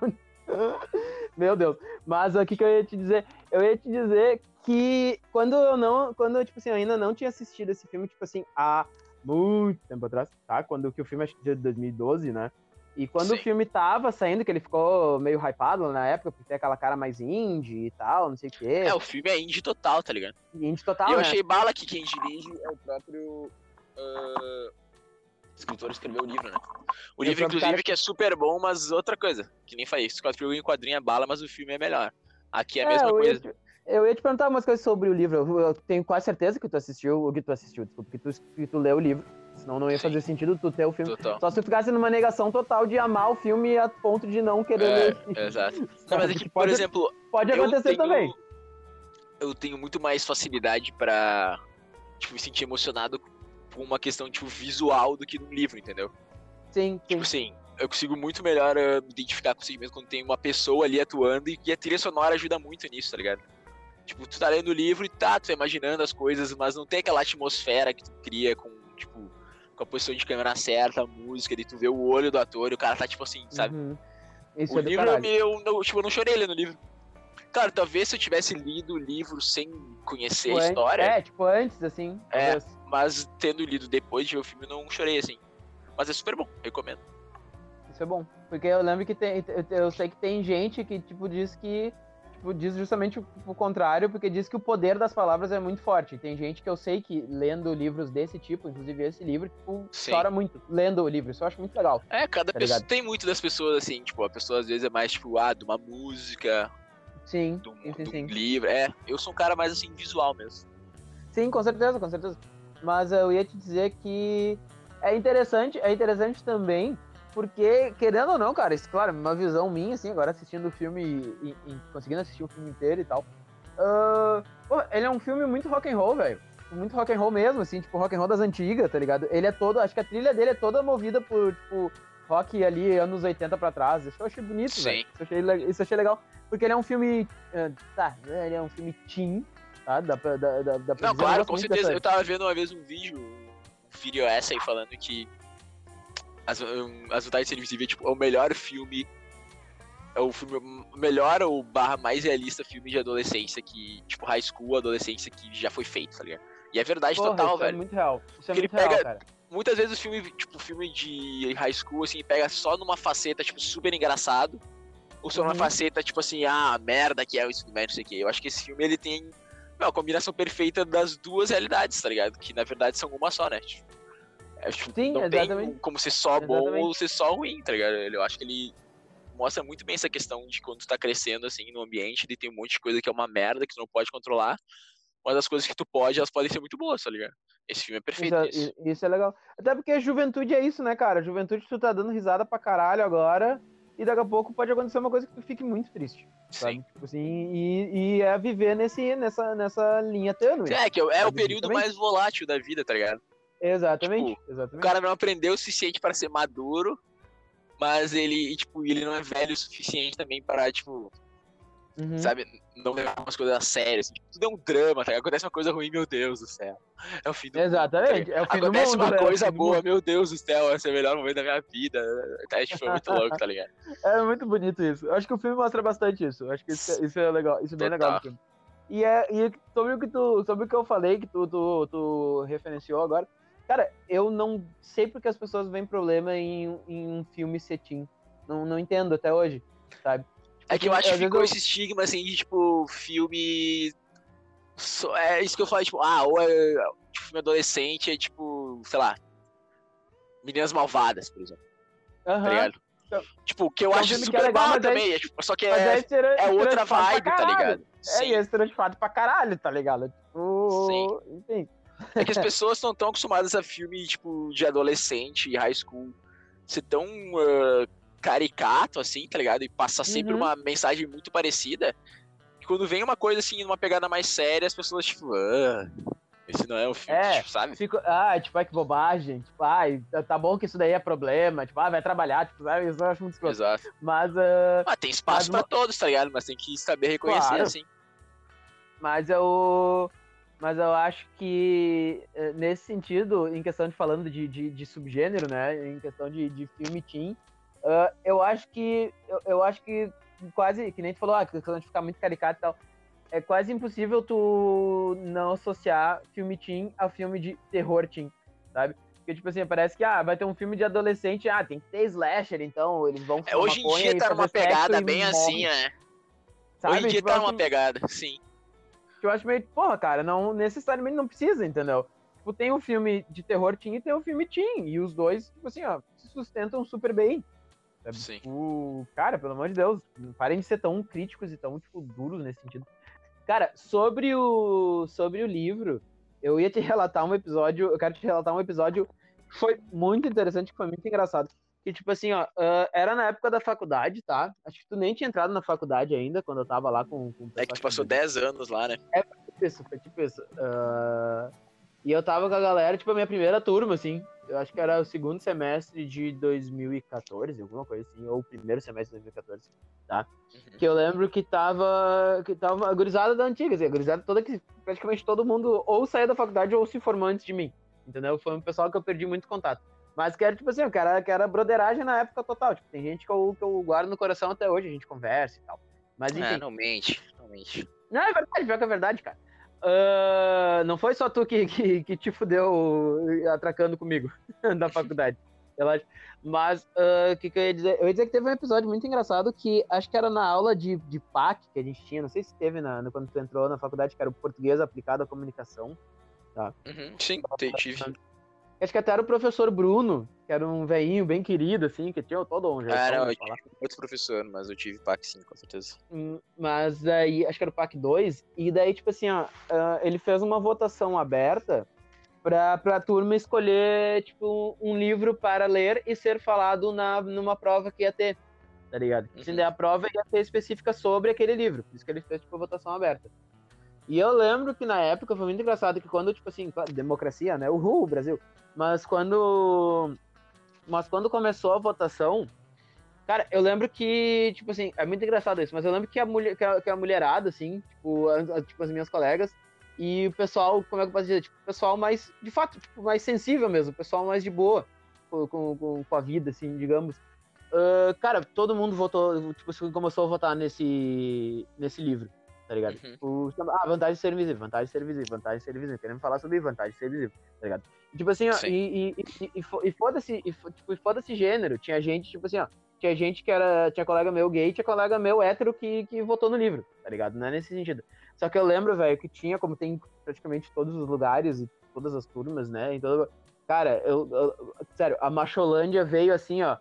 Meu Deus. Mas o que, que eu ia te dizer? Eu ia te dizer que quando eu não. Quando eu, tipo assim, eu ainda não tinha assistido esse filme, tipo assim, há muito tempo atrás, tá? Quando que o filme acho que de 2012, né? E quando Sim. o filme tava saindo, que ele ficou meio hypado na época, porque tem aquela cara mais indie e tal, não sei o quê. É, o filme é indie total, tá ligado? Indie total, e eu né? achei bala que quem dirige é o próprio. ah, escritor escreveu o livro, né? O É o livro, inclusive, cara que é super bom, mas outra coisa. Que nem falei, Scott Pilgrim em quadrinho é bala, mas o filme é melhor. Aqui é a mesma eu coisa. Ia te, eu ia te perguntar umas coisas sobre o livro. Eu, eu tenho quase certeza que tu assistiu, o que tu assistiu, desculpa, que tu, que tu leu o livro. Senão não ia Sim. fazer sentido tu ter o filme. Total. Só se tu ficasse numa negação total de amar o filme a ponto de não querer ler. o filme. É, exato. Não, mas é que, por exemplo, Pode acontecer tenho- também. Eu tenho muito mais facilidade pra tipo, me sentir emocionado com uma questão tipo, visual do que num livro, entendeu? Sim, sim. Tipo assim, eu consigo muito melhor ah, me identificar consigo mesmo quando tem uma pessoa ali atuando e, e a trilha sonora ajuda muito nisso, tá ligado? Tipo, tu tá lendo o livro e tá, tu tá imaginando as coisas, mas não tem aquela atmosfera que tu cria com, tipo, com a posição de câmera certa, a música, de tu vê o olho do ator e o cara tá, tipo assim, sabe? Uhum. O é livro, eu, não, tipo, eu não chorei lendo o livro. Claro, talvez se eu tivesse lido o livro sem conhecer Tipo, a história, É, tipo antes, assim. É. mas tendo lido depois de ver o filme, eu não chorei assim. Mas é super bom, recomendo. Isso é bom. Porque eu lembro que tem. eu- Eu sei que tem gente que, tipo, diz que. Tipo, diz justamente o, o contrário, porque diz que o poder das palavras é muito forte. Tem gente que eu sei que lendo livros desse tipo, inclusive esse livro, tipo, Sim. chora muito lendo o livro. Isso eu acho muito legal. É, cada Tá pessoa. ligado? Tem muito das pessoas assim, tipo, a pessoa às vezes é mais, tipo, ah, de uma música, Sim, de um, sim, sim. livro. É, eu sou um cara mais assim, visual mesmo. Sim, com certeza, com certeza. Mas eu ia te dizer que é interessante, é interessante também, porque, querendo ou não, cara, isso, claro, uma visão minha, assim, agora assistindo o filme e, e conseguindo assistir o filme inteiro e tal. ah, pô, ele é um filme muito rock and roll, velho. Muito rock and roll mesmo, assim, tipo, rock and roll das antigas, tá ligado? Ele é todo, acho que a trilha dele é toda movida por, tipo, rock ali, anos 80 pra trás. Isso eu achei bonito, velho. Isso eu achei, le- isso eu achei legal. Porque ele é um filme, ah, tá, ele é um filme teen, tá? Dá pra, dá, dá, dá pra Não, claro, com certeza. dessa- Eu tava vendo uma vez um vídeo, um vídeo essa aí falando que As, As Vantagens de Ser Invisível é tipo, é o melhor filme. É o filme melhor ou barra mais realista filme de adolescência que, tipo, high school, adolescência que já foi feito, tá ligado? E é verdade Porra, total, é velho. muito real. Isso é muito real, pega- cara. Muitas vezes o filme, tipo, filme de high school, assim, pega só numa faceta, tipo, super engraçado. Ou só numa Uhum. faceta, tipo assim, ah, merda que é o ensino médio, não sei o quê. Eu acho que esse filme, ele tem meu, a combinação perfeita das duas realidades, tá ligado? Que, na verdade, são uma só, né? Tipo, tipo, Sim, não exatamente. tem como ser só bom Exatamente. ou ser só ruim, tá ligado? Eu acho que ele mostra muito bem essa questão de quando tu tá crescendo, assim, no ambiente, e tem um monte de coisa que é uma merda, que tu não pode controlar. Mas as coisas que tu pode, elas podem ser muito boas, tá ligado? Esse filme é perfeito Isso, é, isso é legal. Até porque a juventude é isso, né, cara? Juventude tu tá dando risada pra caralho agora. E daqui a pouco pode acontecer uma coisa que tu fique muito triste. Sim. Tipo assim, e, e é viver nesse, nessa, nessa linha tênue. É, que é, é o período mais volátil da vida, tá ligado? Exatamente. Tipo, O exatamente. cara não aprendeu o suficiente para ser maduro, mas ele, tipo, ele não é velho o suficiente também para, tipo, Uhum. sabe, não levar umas coisas a sério. Assim, tipo, tudo é um drama, tá? Acontece uma coisa ruim, meu Deus do céu. É o fim do mundo. tá Exatamente. é o fim do Acontece mundo. uma né? É o coisa fim do boa, meu Deus do céu, esse é o melhor momento da minha vida. É, tipo, é muito louco, tá ligado? É muito bonito isso. Eu acho que o filme mostra bastante isso. Eu acho que isso, é- isso é legal. Isso é bem Total. legal do filme. E, é, e sobre o que tu, sobre o que eu falei, que tu, tu, tu referenciou agora, cara, eu não sei porque as pessoas veem problema em, em um filme cetim. Não, não entendo até hoje, sabe? É que eu Porque, acho que ficou eu- esse estigma, assim, de, tipo, filme... É isso que eu falei, tipo, ah, ou é tipo, filme adolescente, é tipo, sei lá, Meninas Malvadas, por exemplo, Aham. tá ligado? Então, Tipo, que eu é um acho super é legal, é- também, é, tipo, só que é, estere- é outra vibe, tá ligado? É, Sim. e é estereotipado pra caralho, tá ligado? Tipo, enfim. É que as pessoas estão tão acostumadas a filme, tipo, de adolescente e high school ser tão ah, caricato, assim, tá ligado? E passar sempre Uhum. uma mensagem muito parecida. Que quando vem uma coisa assim, numa pegada mais séria, as pessoas, tipo, ah, esse não é o filme, É. tipo, sabe? Fico, ah, tipo, ai, que bobagem. Tipo, ai, tá- tá bom que isso daí é problema. Tipo, ah, vai trabalhar, tipo, sabe? Isso eu acho muito escroto. Exato. Mas, ah, Ah, tem espaço Mas pra todos, tá ligado? Mas tem que saber reconhecer, Claro. assim. mas eu. Mas eu acho que eh, nesse sentido, em questão de falando de, de, de subgênero, né, em questão de, de filme teen, uh, eu acho que eu, eu, acho que quase, que nem tu falou, ah, questão de ficar muito caricato e tal, é quase impossível tu não associar filme teen a filme de terror teen, sabe? Porque, tipo assim, parece que ah, vai ter um filme de adolescente, ah, tem que ter slasher, então eles vão é, Hoje em dia tá numa pegada bem assim, né? Sabe? Hoje em dia tipo, tá numa assim, pegada, sim que eu acho meio, porra, cara, não necessariamente não precisa, entendeu? Tipo, tem um filme de terror teen e tem um filme teen, e os dois, tipo assim, ó, se sustentam super bem. Sim. Tipo, cara, pelo amor de Deus, parem de ser tão críticos e tão, tipo, duros nesse sentido. Cara, sobre o, sobre o livro, eu ia te relatar um episódio, eu quero te relatar um episódio que foi muito interessante, que foi muito engraçado. Que, tipo assim, ó, uh, era na época da faculdade, tá? Acho que tu nem tinha entrado na faculdade ainda, quando eu tava lá com, com o É que tu passou 10 anos lá, né? É, foi tipo isso, foi tipo isso. Uh, e eu tava com a galera, tipo, a minha primeira turma, assim. Eu acho que era o segundo semestre de 2014, alguma coisa assim, ou o primeiro semestre de 2014, tá? Uhum. Que eu lembro que tava. que tava a gurizada da antiga, assim, a gurizada toda que praticamente todo mundo ou saía da faculdade ou se formou antes de mim. Entendeu? Foi um pessoal que eu perdi muito contato. Mas que era, tipo assim, que era, que era broderagem na época total. Tipo, tem gente que eu, que eu guardo no coração até hoje, a gente conversa e tal. Mas enfim. É, não mente, não mente. Não, é verdade, pior que é verdade, cara. Uh, não foi só tu que, que, que, te fudeu atracando comigo da faculdade. Relaxa. Mas o uh, que, que eu ia dizer? Eu ia dizer que teve um episódio muito engraçado que acho que era na aula de, de PAC que a gente tinha, não sei se teve na, quando tu entrou na faculdade, que era o português aplicado à comunicação. Tá? Uhum, sim, tive. Acho que até era o professor Bruno, que era um velhinho bem querido, assim, que tinha todo um jeito. Ah, não, eu tive outro professor, mas eu tive PAC sim, com certeza. Hum, mas daí, acho que era o PAC 2, e daí, tipo assim, ó, uh, ele fez uma votação aberta pra, pra turma escolher, tipo, um livro para ler e ser falado na, numa prova que ia ter, tá ligado? Uhum. Assim, daí a prova ia ter específica sobre aquele livro, por isso que ele fez, tipo, a votação aberta. E eu lembro que na época foi muito engraçado que quando, tipo assim, democracia, né? Uhul, Brasil. Mas quando. Mas quando começou a votação, cara, eu lembro que, tipo assim, é muito engraçado isso, mas eu lembro que a, mulher, que a, que a mulherada, assim, tipo, a, tipo, as minhas colegas, e o pessoal, como é que eu posso dizer? Tipo, o pessoal mais, de fato, tipo, mais sensível mesmo, o pessoal mais de boa com, com, com a vida, assim, digamos. Uh, cara, todo mundo votou, tipo, começou a votar nesse, nesse livro tá ligado? Uhum. Tipo, ah, vantagem de ser invisível, vantagem de ser visível, vantagem de ser visível. Queremos falar sobre vantagem de ser visível, tá ligado? E, tipo assim, ó, e, e, e, e foda-se, e, tipo, foda-se gênero. Tinha gente, tipo assim, ó, tinha gente que era, tinha colega meu gay, tinha colega meu hétero que, que votou no livro, tá ligado? Não é nesse sentido. Só que eu lembro, velho, que tinha, como tem praticamente todos os lugares e todas as turmas, né? Então, cara, eu, eu sério, a Macholândia veio assim, ó,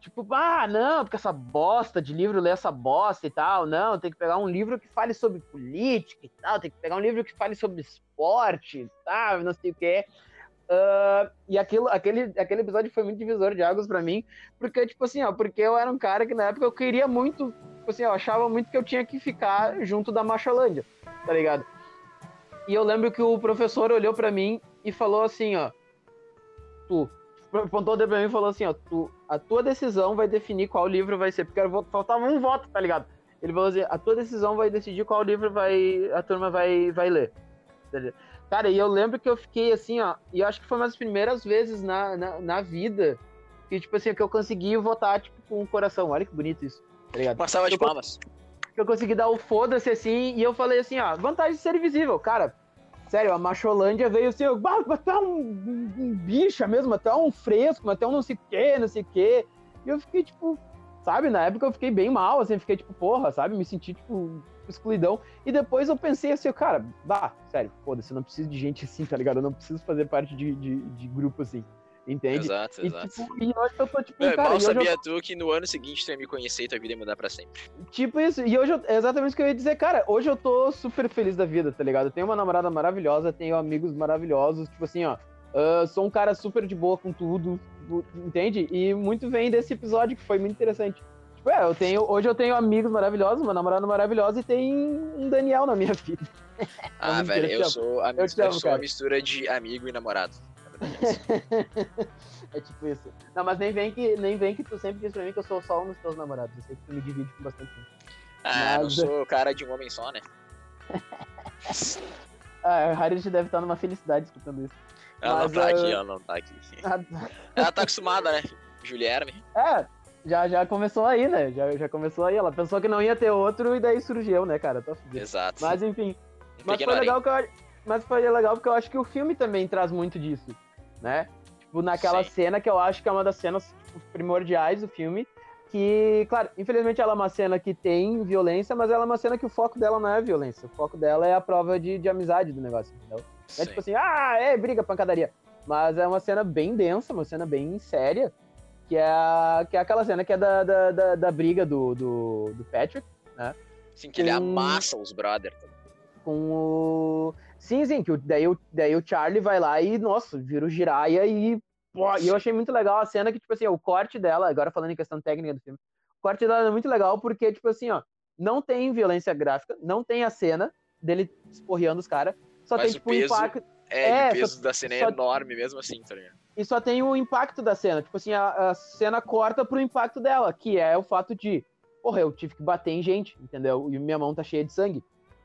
Tipo, ah, não, porque essa bosta de livro lê essa bosta e tal. Não, tem que pegar um livro que fale sobre política e tal. Tem que pegar um livro que fale sobre esporte, sabe? Não sei o quê. Uh, e aquilo, aquele, aquele episódio foi muito divisor de águas para mim, porque, tipo assim, ó, porque eu era um cara que na época eu queria muito, tipo assim, eu achava muito que eu tinha que ficar junto da Macholândia, tá ligado? E eu lembro que o professor olhou para mim e falou assim, ó, tu, apontou o dedo pra mim e falou assim, ó, tu, a tua decisão vai definir qual livro vai ser, porque faltava um voto, tá ligado? Ele falou assim, a tua decisão vai decidir qual livro vai, a turma vai, vai ler. Cara, e eu lembro que eu fiquei assim, ó, e eu acho que foi uma das primeiras vezes na, na, na vida que, tipo assim, que eu consegui votar, tipo, com o coração. Olha que bonito isso, tá ligado? Uma salva de palmas. Que eu consegui dar o foda-se assim, e eu falei assim, ó, vantagem de ser invisível. Cara, Sério, a Macholândia veio assim, até um, um, um bicha mesmo, até um fresco, até um não sei o que, não sei o que. E eu fiquei, tipo, sabe, na época eu fiquei bem mal, assim, fiquei, tipo, porra, sabe, me senti, tipo, excluidão. E depois eu pensei assim, cara, bah, sério, foda-se, eu não preciso de gente assim, tá ligado? Eu não preciso fazer parte de, de, de grupo assim. Entende? Exato, e, exato. Tipo, e hoje eu tô, tipo, é, cara, mal sabia eu... tu que no ano seguinte tu ia me conhecer e tua vida ia mudar pra sempre. Tipo isso, e hoje eu, é exatamente o que eu ia dizer, cara, hoje eu tô super feliz da vida, tá ligado? Eu tenho uma namorada maravilhosa, tenho amigos maravilhosos, tipo assim, ó, uh, sou um cara super de boa com tudo, entende? E muito vem desse episódio que foi muito interessante. Tipo, é, eu tenho, hoje eu tenho amigos maravilhosos, uma namorada maravilhosa e tem um Daniel na minha vida. Ah, velho, eu, sou, a, eu, eu sou a mistura de amigo e namorado. É tipo isso. Não, mas nem vem que, nem vem que tu sempre diz pra mim que eu sou só um dos teus namorados. Eu sei que tu me divide com bastante gente. Ah, mas... não sou cara de um homem só, né? A Harriet deve estar numa felicidade escutando isso. Ela Mas, não tá aqui, ela não tá aqui. Ela tá acostumada, né? Guilherme. É, já, já começou aí, né? Já, já começou aí. Ela pensou que não ia ter outro e daí surgiu, né, cara? Tá fudido. Exato. Mas enfim. Um Mas foi legal que eu, mas foi legal porque eu acho que o filme também traz muito disso, né? Tipo, naquela Sim. cena que eu acho que é uma das cenas tipo, primordiais do filme. Que, claro, infelizmente ela é uma cena que tem violência, mas ela é uma cena que o foco dela não é a violência. O foco dela é a prova de, de amizade do negócio, entendeu? É Sim. tipo assim, ah, é briga, pancadaria. Mas é uma cena bem densa, uma cena bem séria, que é, a- que é aquela cena que é da, da, da, da briga do, do, do Patrick Sim, que ele com- amassa os brother. tá com o. Sim, sim, que o- daí, o, daí o Charlie vai lá e, nossa, vira o Jiraiya e. Pô, e eu achei muito legal a cena que, tipo assim, o corte dela, agora falando em questão técnica do filme, o corte dela é muito legal porque, tipo assim, ó, não tem violência gráfica, não tem a cena dele esporreando os caras, só Mas tem, o tipo, o peso impacto. É, É, o peso só- da cena é só- enorme mesmo assim, tá ligado? E só tem o impacto da cena. Tipo assim, a, a cena corta pro impacto dela, que é o fato de, porra, eu tive que bater em gente, entendeu? E minha mão tá cheia de sangue.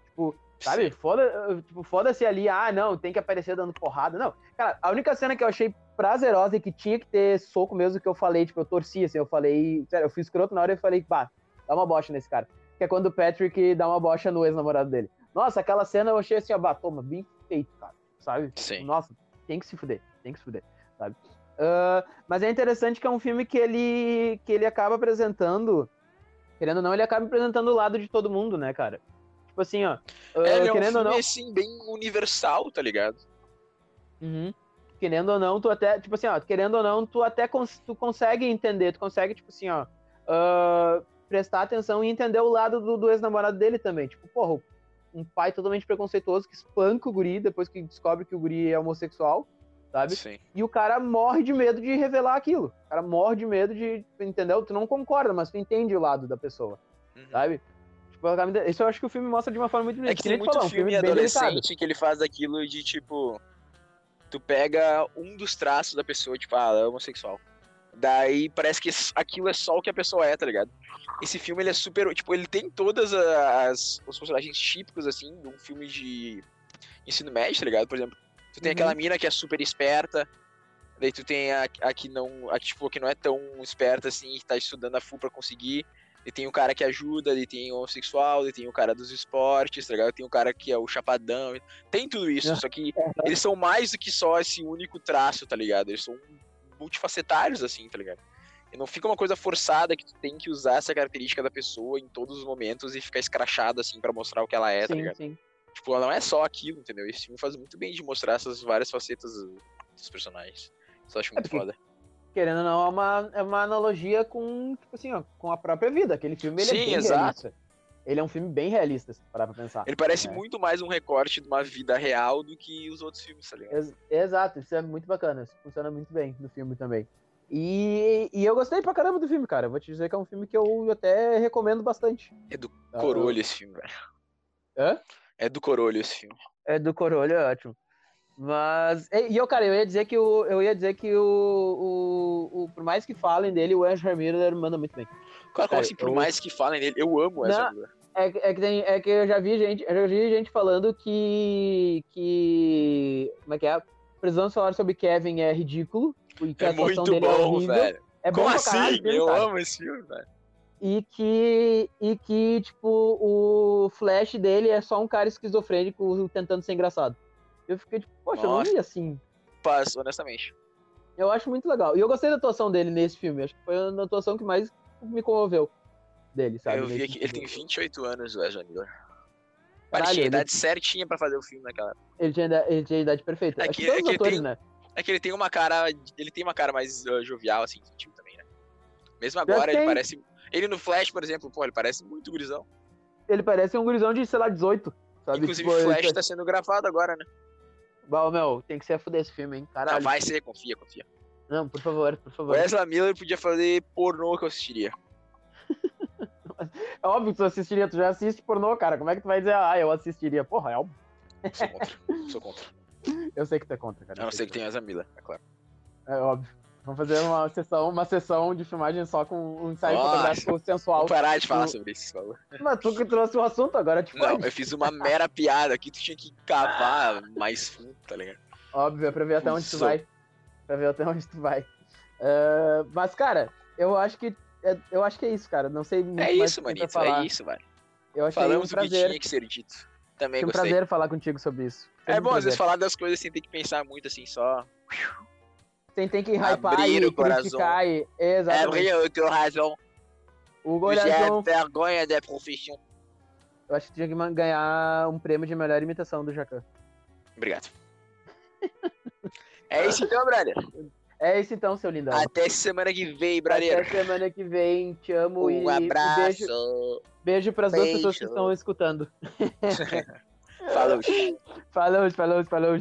Tipo, sabe? Foda, tipo, foda-se ali, ah, não, tem que aparecer dando porrada. Não. Cara, a única cena que eu achei prazerosa e que tinha que ter soco mesmo que eu falei, tipo, eu torci, assim, eu falei, sério, eu fui escroto na hora e falei, pá, dá uma bocha nesse cara. Que é quando o Patrick dá uma bocha no ex-namorado dele. Nossa, aquela cena eu achei assim, ó, bah, toma, bem feito, cara, sabe? Sim. Nossa, tem que se fuder, tem que se fuder, sabe? Ah, mas é interessante que é um filme que ele, que ele acaba apresentando, querendo ou não, ele acaba apresentando o lado de todo mundo, né, cara? Tipo assim, ó, ah, É, ele é um querendo ou filme, não, assim, bem universal, tá ligado? Uhum. Querendo ou não, tu até, tipo assim, ó, querendo ou não, tu até cons- tu consegue entender, tu consegue, tipo assim, ó, ah, prestar atenção e entender o lado do, do ex-namorado dele também. Tipo, porra, um pai totalmente preconceituoso que espanca o guri depois que descobre que o guri é homossexual, sabe? Sim. E o cara morre de medo de revelar aquilo. O cara morre de medo de, entendeu? Tu não concorda, mas tu entende o lado da pessoa, Uhum. sabe? Isso eu acho que o filme mostra de uma forma muito É que tem muito um filme bem delicado. adolescente que ele faz aquilo de tipo. Tu pega um dos traços da pessoa, tipo, ah, ela é homossexual. Daí parece que aquilo é só o que a pessoa é, tá ligado? Esse filme ele é super. Tipo, ele tem todas as, os personagens típicos, assim, de um filme de ensino médio, tá ligado? Por exemplo, tu tem Uhum. aquela mina que é super esperta. Daí tu tem a, a que não. A que, tipo, que não é tão esperta assim, que tá estudando a full pra conseguir. E tem o cara que ajuda, e tem o homossexual, e tem o cara dos esportes, tá ligado? Tem o cara que é o chapadão. Tem tudo isso, É. só que eles são mais do que só esse único traço, tá ligado? Eles são multifacetários, assim, tá ligado? E não fica uma coisa forçada que tu tem que usar essa característica da pessoa em todos os momentos e ficar escrachado, assim, pra mostrar o que ela é, tá sim, ligado? sim. Tipo, ela não é só aquilo, entendeu? Esse filme faz muito bem de mostrar essas várias facetas dos personagens. Isso eu acho muito porque- foda. Querendo ou não, é uma, é uma analogia com, tipo assim, ó, com a própria vida. Aquele filme ele é Sim, bem exato. realista. Ele é um filme bem realista, se parar pra pensar. Ele parece É. muito mais um recorte de uma vida real do que os outros filmes, tá ligado? Ex- exato, isso é muito bacana. Isso funciona muito bem no filme também. E, e eu gostei pra caramba do filme, cara. Vou te dizer que é um filme que eu até recomendo bastante. É do Ah, Corolho esse filme, velho. Hã? É do Corolho esse filme. É do Corolho, é ótimo. Mas. E, eu, cara, eu ia dizer que o. Eu ia dizer que o. o, o- por mais que falem dele, o Ezra Miller manda muito bem. Cara, como assim, por eu- mais que falem dele, eu amo essa Não, É, que- é que tem, é que eu já vi gente, eu já vi gente falando que que como é que é? Precisamos falar sobre Kevin é ridículo e que a É atuação muito dele é bom, horrível. velho. É bom Como pra assim? caralho, eu cara. amo esse filme, velho. E que e que tipo o Flash dele é só um cara esquizofrênico tentando ser engraçado. Eu fiquei tipo, poxa, eu não Nossa. vi assim. Paz, honestamente. Eu acho muito legal. E eu gostei da atuação dele nesse filme. Acho que foi a atuação que mais me comoveu dele, sabe? eu vi aqui, ele tem 28 anos, o Ezra Miller. Mas Caralho, tinha a ele- idade certinha pra fazer o filme naquela época. Ele tinha, ele tinha a idade perfeita. É que- que é que ele atores, tem- né? É que ele tem uma cara. Ele tem uma cara mais uh, jovial, assim, infantil também, né? Mesmo agora, ele tem. parece. Ele no Flash, por exemplo, pô, ele parece muito gurizão. Ele parece um gurizão de, sei lá, 18. Sabe? Inclusive, Tipo, ele Flash tá- tá sendo gravado agora, né? Bah, meu, tem que ser a fuder esse filme, hein? Caralho. Não, vai ser, confia, confia. Não, por favor, por O favor. Ezra Miller podia fazer pornô que eu assistiria. É óbvio que tu assistiria, tu já assiste pornô, cara. Como é que tu vai dizer, ah, eu assistiria? Porra, é óbvio. Sou contra. Sou contra. Eu sei que tu é contra, cara. A não ser que tenha Ezra Miller, é claro. É óbvio. Vamos fazer uma sessão, uma sessão de filmagem só com um ensaio Nossa. fotográfico sensual. Vou parar de falar o- sobre isso, por favor. Mas tu que trouxe o assunto, agora te Não, eu fiz uma mera piada aqui, tu tinha que cavar mais fundo, tá ligado? Óbvio, é pra ver até onde tu vai. Pra ver até onde tu vai. Ah, mas, cara, eu acho que. é- Eu acho que é isso, cara. Não sei muito É isso, manito, falar. é isso, velho. Eu achei Falamos um o que prazer. tinha que ser dito. Também Foi um gostei. prazer falar contigo sobre isso. Foi É um bom, às vezes, prazer. falar das coisas sem ter que pensar muito, assim, só... Ter que hypar Abrir e o coração. criticar e... É, Exatamente. eu tenho razão. o J'ai Golhazão, vergonha da profissão. eu acho que tinha que ganhar um prêmio de melhor imitação do Jacan. Obrigado. É isso então, brother. É isso então, seu lindão. Até semana que vem, Até brother. semana que vem. Te amo e Um e abraço. beijo, beijo pras duas pessoas que estão escutando. Falou. Falou, falou, falou.